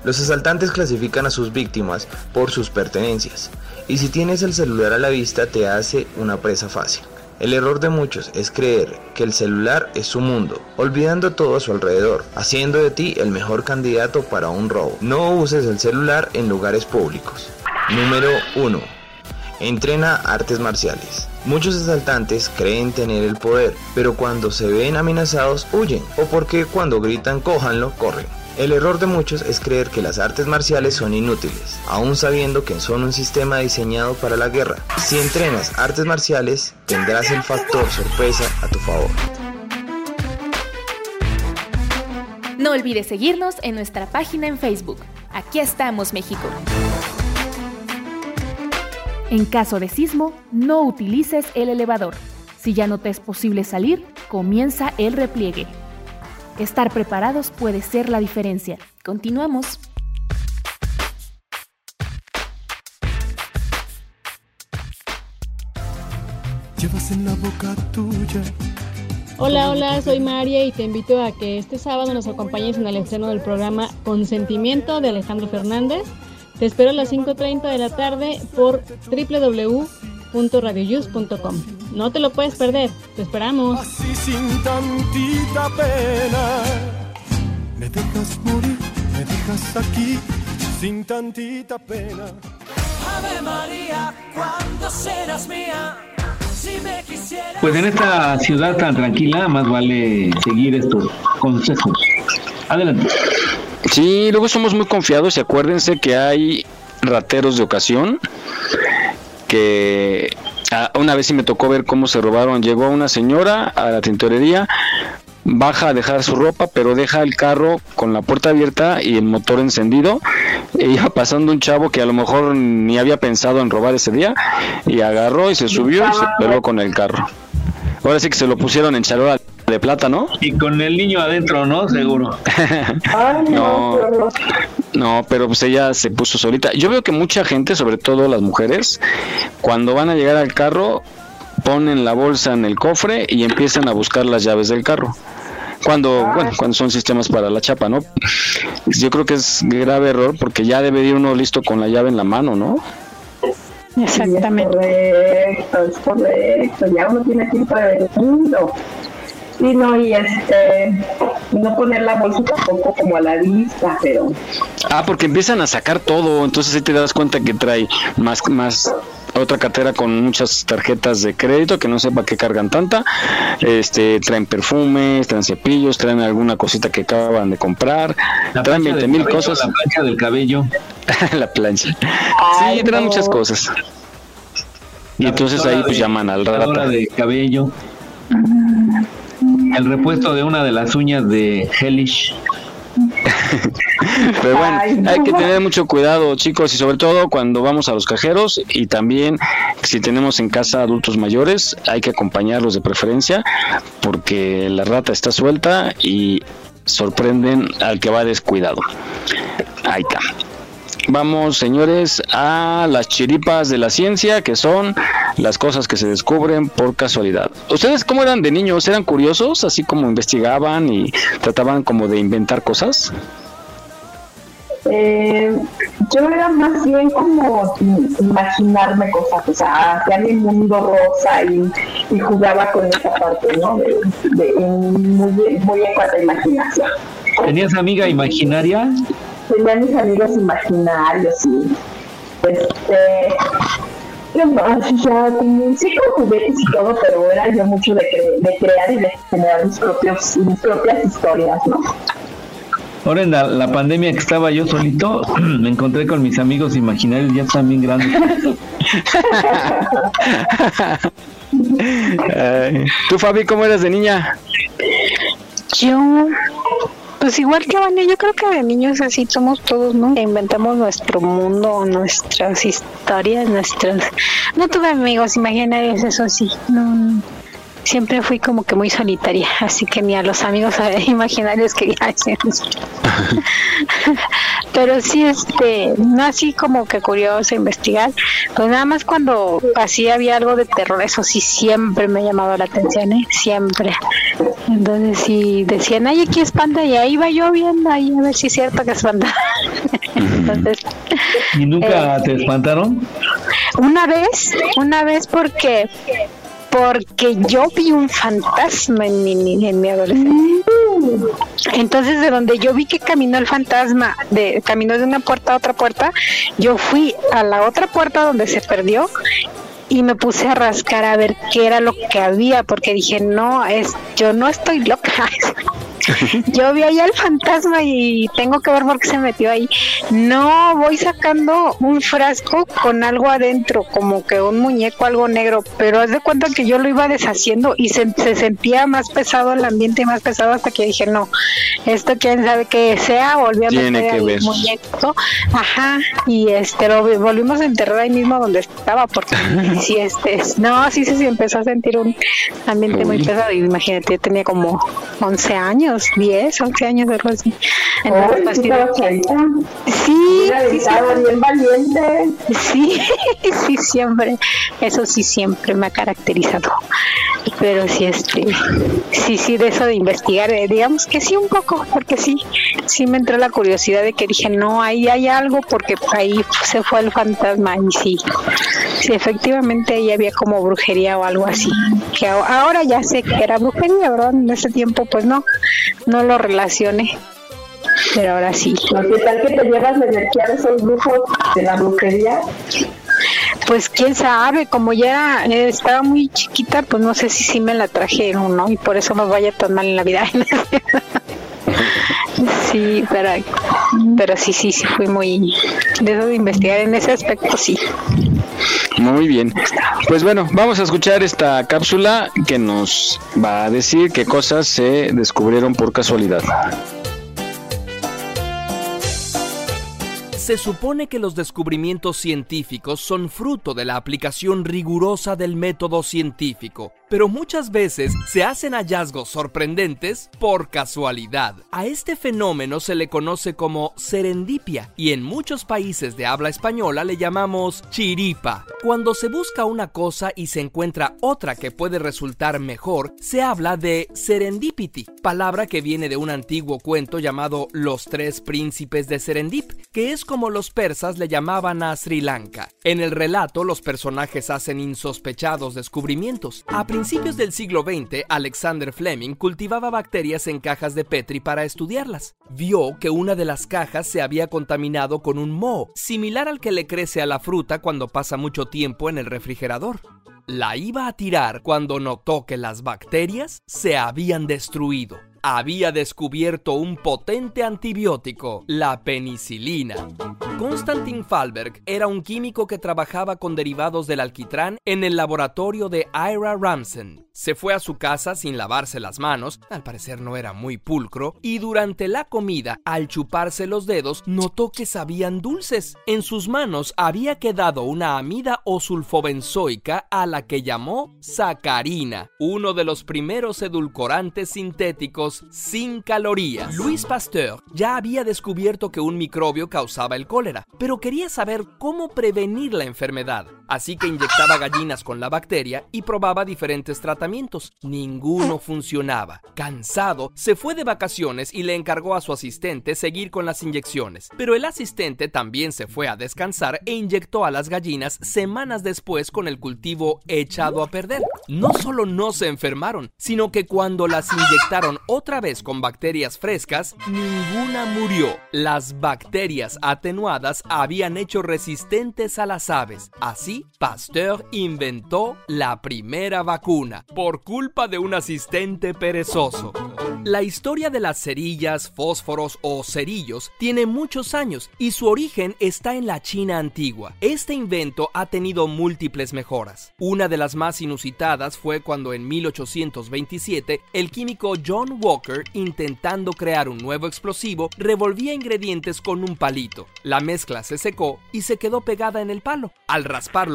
Los asaltantes clasifican a sus víctimas por sus pertenencias, y si tienes el celular a la vista te hace una presa fácil. El error de muchos es creer que el celular es su mundo, olvidando todo a su alrededor, haciendo de ti el mejor candidato para un robo. No uses el celular en lugares públicos. Número 1. Entrena artes marciales. Muchos asaltantes creen tener el poder, pero cuando se ven amenazados huyen, o porque cuando gritan cójanlo, corren. El error de muchos es creer que las artes marciales son inútiles, aún sabiendo que son un sistema diseñado para la guerra. Si entrenas artes marciales, tendrás el factor sorpresa a tu favor. No olvides seguirnos en nuestra página en Facebook. Aquí estamos, México. En caso de sismo, no utilices el elevador. Si ya no te es posible salir, comienza el repliegue. Estar preparados puede ser la diferencia. Continuamos. Llevas en la boca tuya. Hola, hola, soy María y te invito a que este sábado nos acompañes en el estreno del programa Consentimiento de Alejandro Fernández. Te espero a las 5.30 de la tarde por www.radioyus.com. No te lo puedes perder, te esperamos. Así sin tantita pena. Me dejas morir, me dejas aquí sin tantita pena. Ave María, cuando serás mía. Si me quisieras. Pues en esta ciudad tan tranquila, más vale seguir estos consejos. Adelante. Sí, luego somos muy confiados y acuérdense que hay rateros de ocasión que ah, una vez sí me tocó ver cómo se robaron. Llegó una señora a la tintorería, baja a dejar su ropa, pero deja el carro con la puerta abierta y el motor encendido. E iba pasando un chavo que a lo mejor ni había pensado en robar ese día y agarró y se subió y se pegó con el carro. Ahora sí que se lo pusieron en charola de plata, ¿no? Y con el niño adentro, ¿no? Seguro. No, no, pero pues ella se puso solita. Yo veo que mucha gente, sobre todo las mujeres, cuando van a llegar al carro, ponen la bolsa en el cofre y empiezan a buscar las llaves del carro. Cuando, bueno, cuando son sistemas para la chapa, ¿no? Yo creo que es grave error porque ya debe ir uno listo con la llave en la mano, ¿no? Exactamente. correcto, es correcto. Ya uno tiene que ir prevenido. Sí, no, y este, no poner la bolsa tampoco como a la vista, pero Ah, porque empiezan a sacar todo, entonces ahí te das cuenta que trae más, más otra cartera con muchas tarjetas de crédito que no sé para qué cargan tanta. Este, traen perfumes, traen cepillos, traen alguna cosita que acaban de comprar, traen plancha 20 del mil cabello, cosas. La plancha del cabello. la plancha. Sí, traen muchas cosas. Y entonces ahí pues llaman al rata. De cabello. El repuesto de una de las uñas de Hellish. Pero bueno, hay que tener mucho cuidado, chicos, y sobre todo cuando vamos a los cajeros y también si tenemos en casa adultos mayores, hay que acompañarlos de preferencia porque la rata está suelta y sorprenden al que va descuidado. Ahí está. Vamos, señores, a las chiripas de la ciencia, que son las cosas que se descubren por casualidad. ¿Ustedes cómo eran de niños? ¿Eran curiosos? Así como investigaban y trataban como de inventar cosas. eh, yo era más bien como imaginarme cosas, o sea, hacía mi mundo rosa y, y jugaba con esa parte, ¿no? De, de- en- muy, muy en cuanto a imaginación. ¿Tenías amiga imaginaria? Tenía mis amigos imaginarios y este ¿qué más? O sea, sí con juguetes y todo, pero era yo mucho de, cre- de crear y de generar mis propios, mis propias historias, ¿no? Ahora en la, la pandemia que estaba yo solito, me encontré con mis amigos imaginarios, ya están bien grandes. Ay, ¿Tú, Fabi, cómo eras de niña? Yo, pues igual que Vane, yo creo que de niños así somos todos, ¿no? Inventamos nuestro mundo, nuestras historias, nuestras... No tuve amigos imaginarios, eso sí, no... Siempre fui como que muy solitaria, así que ni a los amigos eh, imaginarios quería decir. Pero sí, este, no así como que curioso investigar, pues nada más cuando así había algo de terror, eso sí siempre me ha llamado la atención, ¿eh? Siempre. Entonces si decían, ay, aquí espanta, y ahí iba yo viendo ahí a ver si es cierto que espanta. Entonces, ¿Y nunca Eh, te espantaron? una vez, una vez porque porque yo vi un fantasma en mi, en mi adolescencia. Entonces, de donde yo vi que caminó el fantasma, de caminó de una puerta a otra puerta, yo fui a la otra puerta donde se perdió y me puse a rascar a ver qué era lo que había, porque dije, no, es, yo no estoy loca. yo vi ahí al fantasma y tengo que ver por qué se metió ahí. No, voy sacando un frasco con algo adentro, como que un muñeco, algo negro, pero haz de cuenta que yo lo iba deshaciendo y se, se sentía más pesado el ambiente, más pesado hasta que dije, no, esto quién sabe que sea, volví a meter el muñeco, ajá, y este lo volvimos a enterrar ahí mismo donde estaba, porque sí, este, no, sí, sí, sí, empezó a sentir un ambiente muy Uy. pesado, y imagínate, yo tenía como 11 años, 10, 11 años, algo así. Entonces, sí, sí. Sí, sí. bien valiente. Sí, sí, siempre. Eso sí, siempre me ha caracterizado. Pero sí, este, sí, sí, de eso de investigar, eh, digamos que sí, un poco, porque sí, sí me entró la curiosidad de que dije, no, ahí hay algo, porque ahí se fue el fantasma, y sí, sí, efectivamente ahí había como brujería o algo así. Que ahora ya sé que era brujería, ¿verdad? En ese tiempo, pues no, no lo relacioné. Pero ahora sí. ¿Qué tal que te llevas la energía de esos brujos de la brujería? Pues quién sabe, como ya estaba muy chiquita, pues no sé si sí me la trajeron, ¿no? Y por eso me vaya tan mal en la vida. sí, pero, pero sí, sí, sí, fui muy... De eso de investigar en ese aspecto, sí. Muy bien. Pues bueno, vamos a escuchar esta cápsula que nos va a decir qué cosas se descubrieron por casualidad. Se supone que los descubrimientos científicos son fruto de la aplicación rigurosa del método científico, pero muchas veces se hacen hallazgos sorprendentes por casualidad. A este fenómeno se le conoce como serendipia y en muchos países de habla española le llamamos chiripa. Cuando se busca una cosa y se encuentra otra que puede resultar mejor, se habla de serendipity, palabra que viene de un antiguo cuento llamado Los Tres Príncipes de Serendip, que es como los persas le llamaban a Sri Lanka. En el relato, los personajes hacen insospechados descubrimientos. Principios del siglo XX, Alexander Fleming cultivaba bacterias en cajas de Petri para estudiarlas. Vio que una de las cajas se había contaminado con un moho, similar al que le crece a la fruta cuando pasa mucho tiempo en el refrigerador. La iba a tirar cuando notó que las bacterias se habían destruido. Había descubierto un potente antibiótico, la penicilina. Konstantin Falberg era un químico que trabajaba con derivados del alquitrán en el laboratorio de Ira Ramsen. Se fue a su casa sin lavarse las manos, al parecer no era muy pulcro, y durante la comida, al chuparse los dedos, notó que sabían dulces. En sus manos había quedado una amida o sulfobenzoica a la que llamó sacarina, uno de los primeros edulcorantes sintéticos sin calorías. Louis Pasteur ya había descubierto que un microbio causaba el cólera, pero quería saber cómo prevenir la enfermedad, así que inyectaba gallinas con la bacteria y probaba diferentes tratamientos. Ninguno funcionaba. Cansado, se fue de vacaciones y le encargó a su asistente seguir con las inyecciones, pero el asistente también se fue a descansar e inyectó a las gallinas semanas después con el cultivo echado a perder. No solo no se enfermaron, sino que cuando las inyectaron otra vez con bacterias frescas, ninguna murió. Las bacterias atenuadas habían hecho resistentes a las aves. Así, Pasteur inventó la primera vacuna, por culpa de un asistente perezoso. La historia de las cerillas, fósforos o cerillos tiene muchos años y su origen está en la China antigua. Este invento ha tenido múltiples mejoras. Una de las más inusitadas fue cuando en 1827 el químico John Walker, intentando crear un nuevo explosivo, revolvía ingredientes con un palito. La mezcla se secó y se quedó pegada en el palo. Al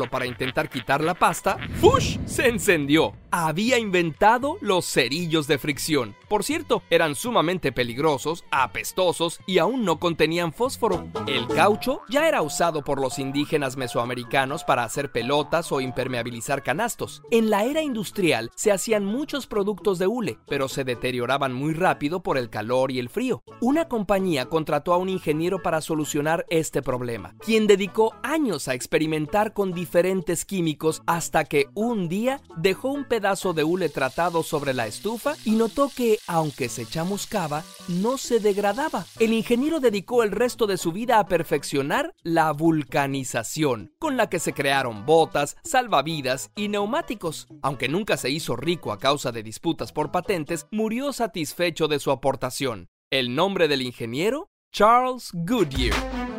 para intentar quitar la pasta, ¡fush! se encendió. Había inventado los cerillos de fricción. Por cierto, eran sumamente peligrosos, apestosos y aún no contenían fósforo. El caucho ya era usado por los indígenas mesoamericanos para hacer pelotas o impermeabilizar canastos. En la era industrial se hacían muchos productos de hule, pero se deterioraban muy rápido por el calor y el frío. Una compañía contrató a un ingeniero para solucionar este problema, quien dedicó años a experimentar con diferentes químicos hasta que un día dejó un pedazo de hule tratado sobre la estufa y notó que, aunque se chamuscaba, no se degradaba. El ingeniero dedicó el resto de su vida a perfeccionar la vulcanización, con la que se crearon botas, salvavidas y neumáticos. Aunque nunca se hizo rico a causa de disputas por patentes, murió satisfecho de su aportación. El nombre del ingeniero, Charles Goodyear.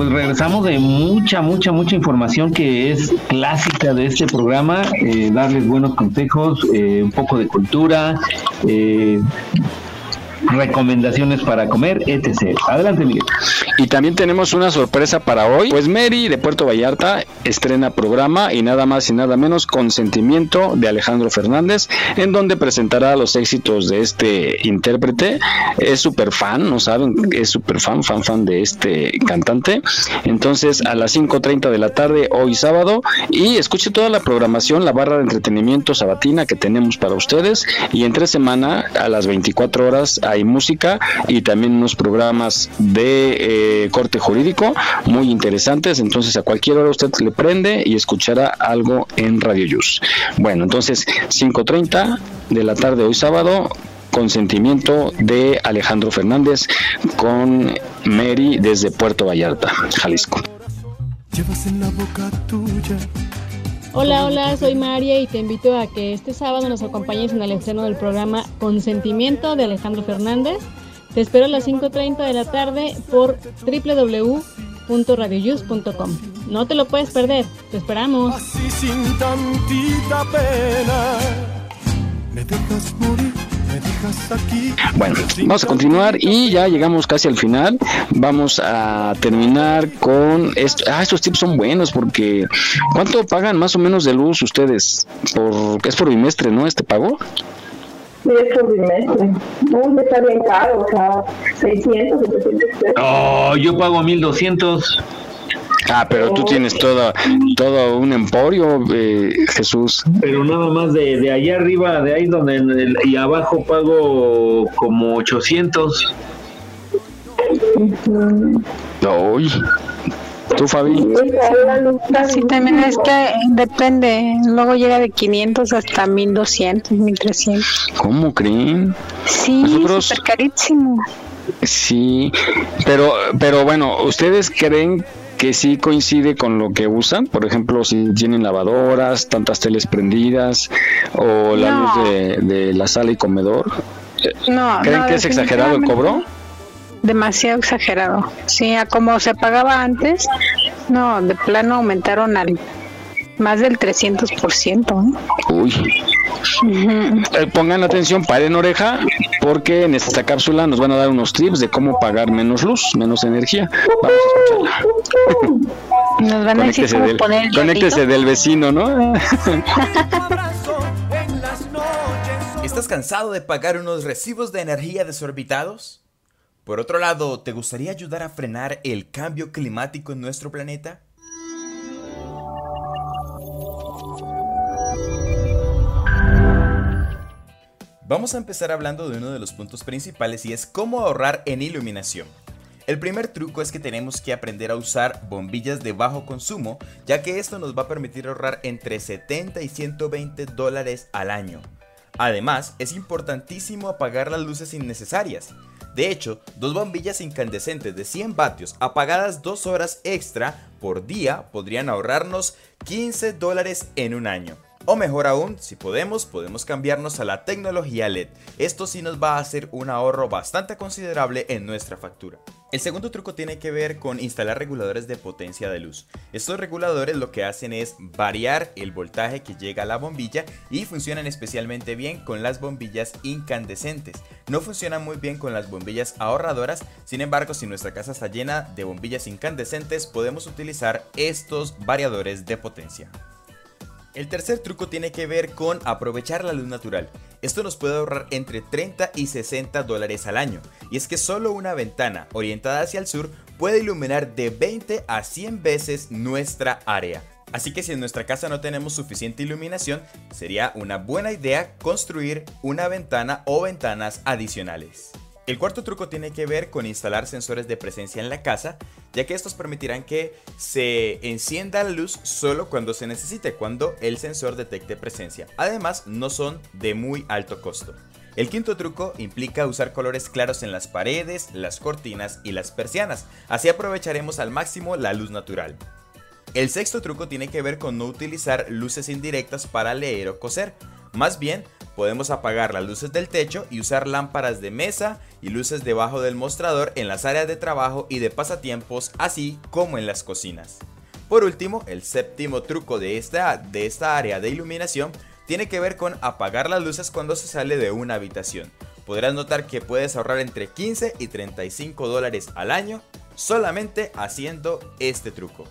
Pues regresamos de mucha, mucha, mucha información que es clásica de este programa, eh, darles buenos consejos, eh, un poco de cultura, eh, recomendaciones para comer, etc. Adelante, Miguel. Y también tenemos una sorpresa para hoy. Pues Mary de Puerto Vallarta estrena programa y nada más y nada menos Consentimiento de Alejandro Fernández, en donde presentará los éxitos de este intérprete. Es súper fan, no saben, es súper fan, fan, fan de este cantante. Entonces a las 5.30 de la tarde hoy sábado y escuche toda la programación, la barra de entretenimiento sabatina que tenemos para ustedes. Y entre semana a las 24 horas hay música y también unos programas de eh, corte jurídico muy interesantes. Entonces a cualquier hora usted le prende y escuchará algo en Radio Yus. Bueno, entonces 5.30 de la tarde hoy sábado. Consentimiento de Alejandro Fernández con Mary desde Puerto Vallarta, Jalisco. Llevas en la boca tuya. Hola, hola, soy María y te invito a que este sábado nos acompañes en el estreno del programa Consentimiento de Alejandro Fernández. Te espero a las 5.30 de la tarde por www.radioyus.com. No te lo puedes perder, te esperamos. Así sin tantita pena. Me dejas morir. Bueno, vamos a continuar y ya llegamos casi al final. Vamos a terminar con esto. Ah, estos tips son buenos porque ¿cuánto pagan más o menos de luz ustedes? Por es por bimestre, ¿no? Este pago. Sí, es por bimestre. No, está bien caro, o sea, 600, 700 pesos. Oh, yo pago 1200. Ah, pero tú tienes todo, todo un emporio, eh, Jesús. Pero nada más de, de allá arriba, de ahí donde en el- y abajo pago como 800. Uy. ¿Tú, Fabi? Sí, también es que depende. Luego llega de 500 hasta 1200, 1300. ¿Cómo creen? Sí, Nosotros- súper carísimo. Sí, pero, pero bueno, ¿ustedes creen que sí coincide con lo que usan? Por ejemplo, si tienen lavadoras, tantas teles prendidas o la No. luz de, de la sala y comedor. No, ¿Creen no, que es exagerado el cobro? Demasiado exagerado. Sí, a como se pagaba antes, no, de plano aumentaron al más del 300%. ¿eh? Uy. Ujú. Eh, pongan atención, paren oreja, porque en esta cápsula nos van a dar unos tips de cómo pagar menos luz, menos energía. Vamos a escucharla. Nos van a decir Conéctese cómo del, poner el conéctese del vecino, ¿no? ¿Estás cansado de pagar unos recibos de energía desorbitados? Por otro lado, ¿te gustaría ayudar a frenar el cambio climático en nuestro planeta? Vamos a empezar hablando de uno de los puntos principales y es cómo ahorrar en iluminación. El primer truco es que tenemos que aprender a usar bombillas de bajo consumo, ya que esto nos va a permitir ahorrar entre 70 y 120 dólares al año. Además, es importantísimo apagar las luces innecesarias. De hecho, dos bombillas incandescentes de 100 vatios apagadas dos horas extra por día podrían ahorrarnos 15 dólares en un año. O mejor aún, si podemos, podemos cambiarnos a la tecnología LED. Esto sí nos va a hacer un ahorro bastante considerable en nuestra factura. El segundo truco tiene que ver con instalar reguladores de potencia de luz. Estos reguladores lo que hacen es variar el voltaje que llega a la bombilla y funcionan especialmente bien con las bombillas incandescentes. No funcionan muy bien con las bombillas ahorradoras, sin embargo si nuestra casa está llena de bombillas incandescentes podemos utilizar estos variadores de potencia. El tercer truco tiene que ver con aprovechar la luz natural. Esto nos puede ahorrar entre 30 y 60 dólares al año. Y es que solo una ventana orientada hacia el sur puede iluminar de 20 a 100 veces nuestra área. Así que si en nuestra casa no tenemos suficiente iluminación, sería una buena idea construir una ventana o ventanas adicionales. El cuarto truco tiene que ver con instalar sensores de presencia en la casa, ya que estos permitirán que se encienda la luz solo cuando se necesite, cuando el sensor detecte presencia. Además, no son de muy alto costo. El quinto truco implica usar colores claros en las paredes, las cortinas y las persianas, así aprovecharemos al máximo la luz natural. El sexto truco tiene que ver con no utilizar luces indirectas para leer o coser, más bien podemos apagar las luces del techo y usar lámparas de mesa y luces debajo del mostrador en las áreas de trabajo y de pasatiempos, así como en las cocinas. Por último, el séptimo truco de esta, de esta área de iluminación tiene que ver con apagar las luces cuando se sale de una habitación. Podrás notar que puedes ahorrar entre 15 y 35 dólares al año solamente haciendo este truco.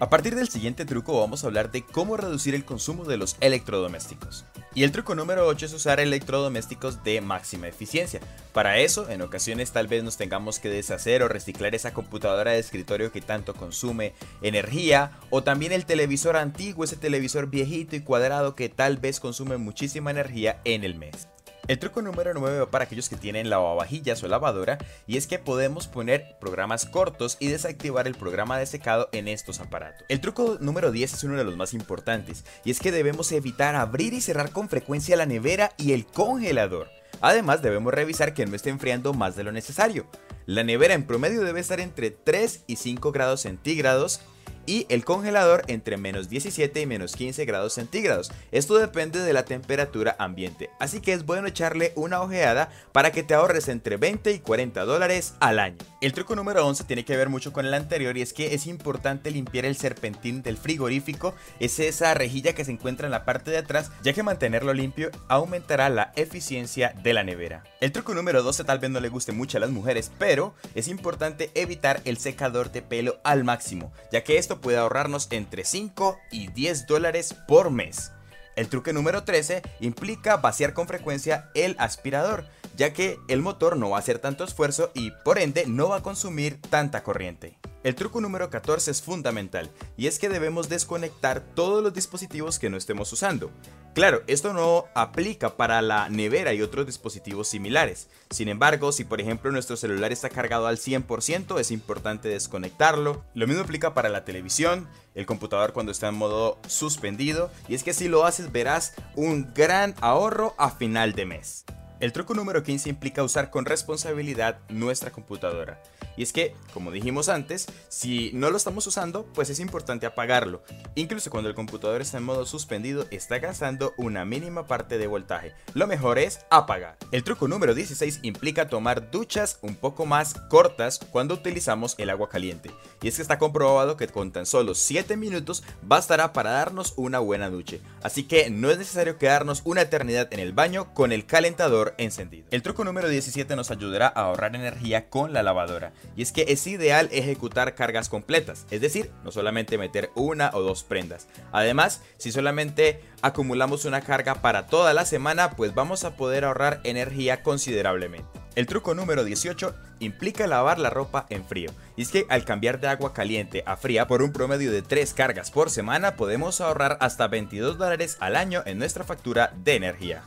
A partir del siguiente truco vamos a hablar de cómo reducir el consumo de los electrodomésticos. Y el truco número 8 es usar electrodomésticos de máxima eficiencia. Para eso, en ocasiones tal vez nos tengamos que deshacer o reciclar esa computadora de escritorio que tanto consume energía, o también el televisor antiguo, ese televisor viejito y cuadrado que tal vez consume muchísima energía en el mes. El truco número 9 va para aquellos que tienen lavavajillas o lavadora y es que podemos poner programas cortos y desactivar el programa de secado en estos aparatos. El truco número 10 es uno de los más importantes y es que debemos evitar abrir y cerrar con frecuencia la nevera y el congelador. Además debemos revisar que no esté enfriando más de lo necesario. La nevera en promedio debe estar entre 3 y 5 grados centígrados y el congelador entre menos 17 y menos 15 grados centígrados. Esto depende de la temperatura ambiente, así que es bueno echarle una ojeada para que te ahorres entre 20 y 40 dólares al año. El truco número 11 tiene que ver mucho con el anterior y es que es importante limpiar el serpentín del frigorífico, es esa rejilla que se encuentra en la parte de atrás, ya que mantenerlo limpio aumentará la eficiencia de la nevera. El truco número 12 tal vez no le guste mucho a las mujeres, pero es importante evitar el secador de pelo al máximo, ya que esto puede ahorrarnos entre 5 y 10 dólares por mes. El truque número 13 implica vaciar con frecuencia el aspirador, ya que el motor no va a hacer tanto esfuerzo y por ende no va a consumir tanta corriente. El truco número 14 es fundamental y es que debemos desconectar todos los dispositivos que no estemos usando. Claro, esto no aplica para la nevera y otros dispositivos similares. Sin embargo, si por ejemplo nuestro celular está cargado al 100%, es importante desconectarlo. Lo mismo aplica para la televisión, el computador cuando está en modo suspendido. Y es que si lo haces verás un gran ahorro a final de mes. El truco número 15 implica usar con responsabilidad nuestra computadora. Y es que, como dijimos antes, si no lo estamos usando, pues es importante apagarlo. Incluso cuando el computador está en modo suspendido, está gastando una mínima parte de voltaje. Lo mejor es apagar. El truco número 16 implica tomar duchas un poco más cortas cuando utilizamos el agua caliente. Y es que está comprobado que con tan solo 7 minutos bastará para darnos una buena ducha. Así que no es necesario quedarnos una eternidad en el baño con el calentador encendido. El truco número 17 nos ayudará a ahorrar energía con la lavadora. Y es que es ideal ejecutar cargas completas, es decir, no solamente meter una o dos prendas. Además, si solamente acumulamos una carga para toda la semana, pues vamos a poder ahorrar energía considerablemente. El truco número 18 implica lavar la ropa en frío. Y es que al cambiar de agua caliente a fría por un promedio de 3 cargas por semana, podemos ahorrar hasta 22 dólares al año en nuestra factura de energía.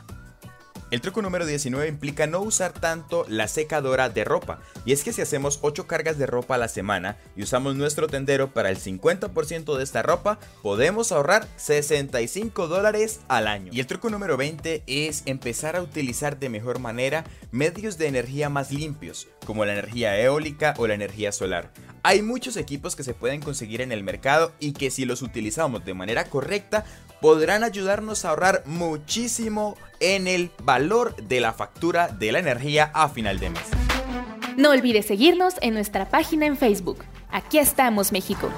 El truco número 19 implica no usar tanto la secadora de ropa. Y es que si hacemos 8 cargas de ropa a la semana y usamos nuestro tendero para el 50% de esta ropa, podemos ahorrar 65 dólares al año. Y el truco número 20 es empezar a utilizar de mejor manera medios de energía más limpios, como la energía eólica o la energía solar. Hay muchos equipos que se pueden conseguir en el mercado y que si los utilizamos de manera correcta podrán ayudarnos a ahorrar muchísimo en el valor de la factura de la energía a final de mes. No olvides seguirnos en nuestra página en Facebook. Aquí estamos, México.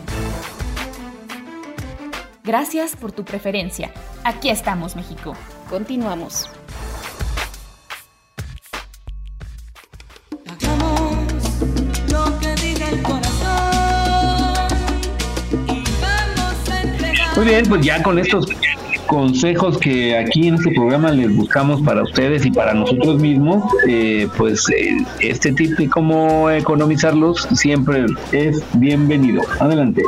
Gracias por tu preferencia. Aquí estamos, México. Continuamos. Muy bien, pues ya con estos consejos que aquí en este programa les buscamos para ustedes y para nosotros mismos, eh, pues eh, este tip de cómo economizarlos siempre es bienvenido. Adelante.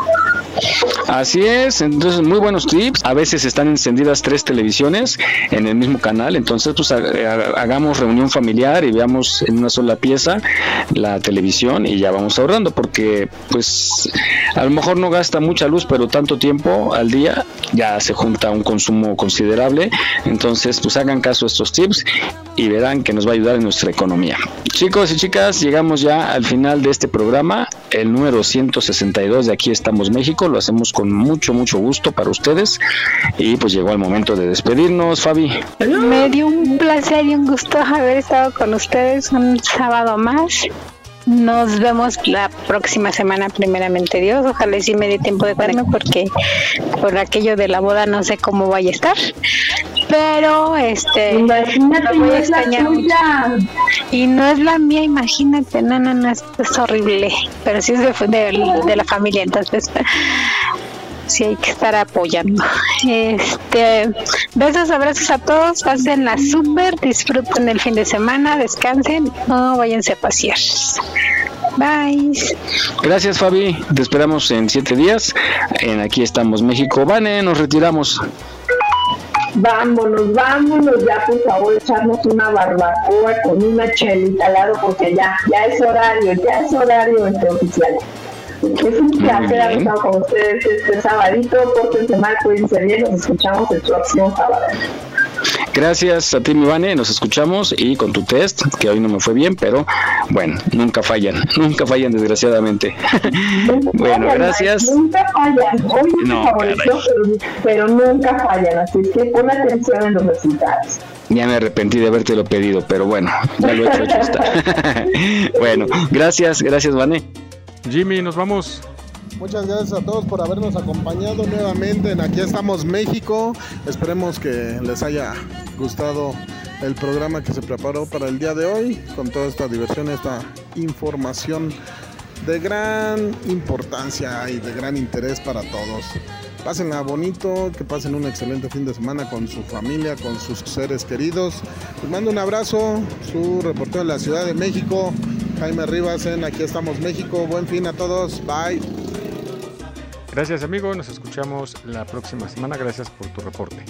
Así es, entonces muy buenos tips. A veces están encendidas tres televisiones en el mismo canal, entonces pues ha- hagamos reunión familiar y veamos en una sola pieza la televisión y ya vamos ahorrando porque pues a lo mejor no gasta mucha luz, pero tanto tiempo al día ya se junta un consumo considerable. Entonces pues hagan caso a estos tips y verán que nos va a ayudar en nuestra economía. Chicos y chicas, llegamos ya al final de este programa, el número 162 de Aquí estamos México, lo hacemos con mucho, mucho gusto para ustedes y pues llegó el momento de despedirnos, Fabi. Me dio un placer y un gusto haber estado con ustedes un sábado más. Nos vemos la próxima semana, primeramente Dios. Ojalá y sí me dé tiempo de verme porque por aquello de la boda no sé cómo vaya a estar. Pero este Imagínate, voy a extrañar. Y no es la mía, imagínate, no, no, no, es, es horrible. Pero sí es de, de- de la familia, entonces sí hay que estar apoyando. Este, besos, abrazos a todos, pásenla súper, disfruten el fin de semana, descansen, no váyanse a pasear. Bye. Gracias, Fabi. Te esperamos en siete días. En Aquí estamos México. Vane, nos retiramos. Vámonos, vámonos ya, por favor, echarnos una barbacoa con una chelita al lado, porque ya, ya es horario, ya es horario este oficial. Es un placer haber estado con ustedes este sabadito, pórtense mal, cuídense bien, nos escuchamos el próximo sábado. Gracias a ti, mi Vane. Nos escuchamos y con tu test, que hoy no me fue bien, pero bueno, nunca fallan. Nunca fallan, desgraciadamente. bueno, gracias. Nunca fallan, hoy no, favoreció, pero, pero nunca fallan, así que pon atención en los resultados. Ya me arrepentí de habértelo pedido, pero bueno, ya lo he hecho, hecho está. bueno, gracias, gracias, Vane. Jimmy, nos vamos. Muchas gracias a todos por habernos acompañado nuevamente en Aquí estamos México. Esperemos que les haya gustado el programa que se preparó para el día de hoy, con toda esta diversión, esta información de gran importancia y de gran interés para todos. Pásenla bonito, que pasen un excelente fin de semana con su familia, con sus seres queridos. Les mando un abrazo, su reportero de la Ciudad de México, Jaime Rivas en Aquí estamos México. Buen fin a todos, bye. Gracias amigo, nos escuchamos la próxima semana. Gracias por tu reporte.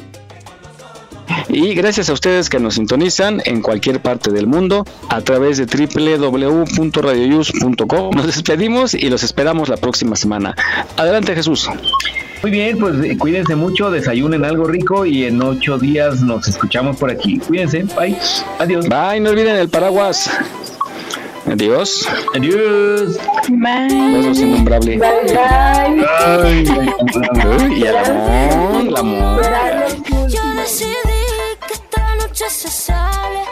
Y gracias a ustedes que nos sintonizan en cualquier parte del mundo a través de www.radioyus.com. Nos despedimos y los esperamos la próxima semana. Adelante, Jesús. Muy bien, pues eh, cuídense mucho, desayunen algo rico y en ocho días nos escuchamos por aquí. Cuídense, bye. Adiós. Bye, no olviden el paraguas. Adiós. Adiós. Besos innombrable. Ay, y el amor, el amor. Yo decidí que esta noche se sale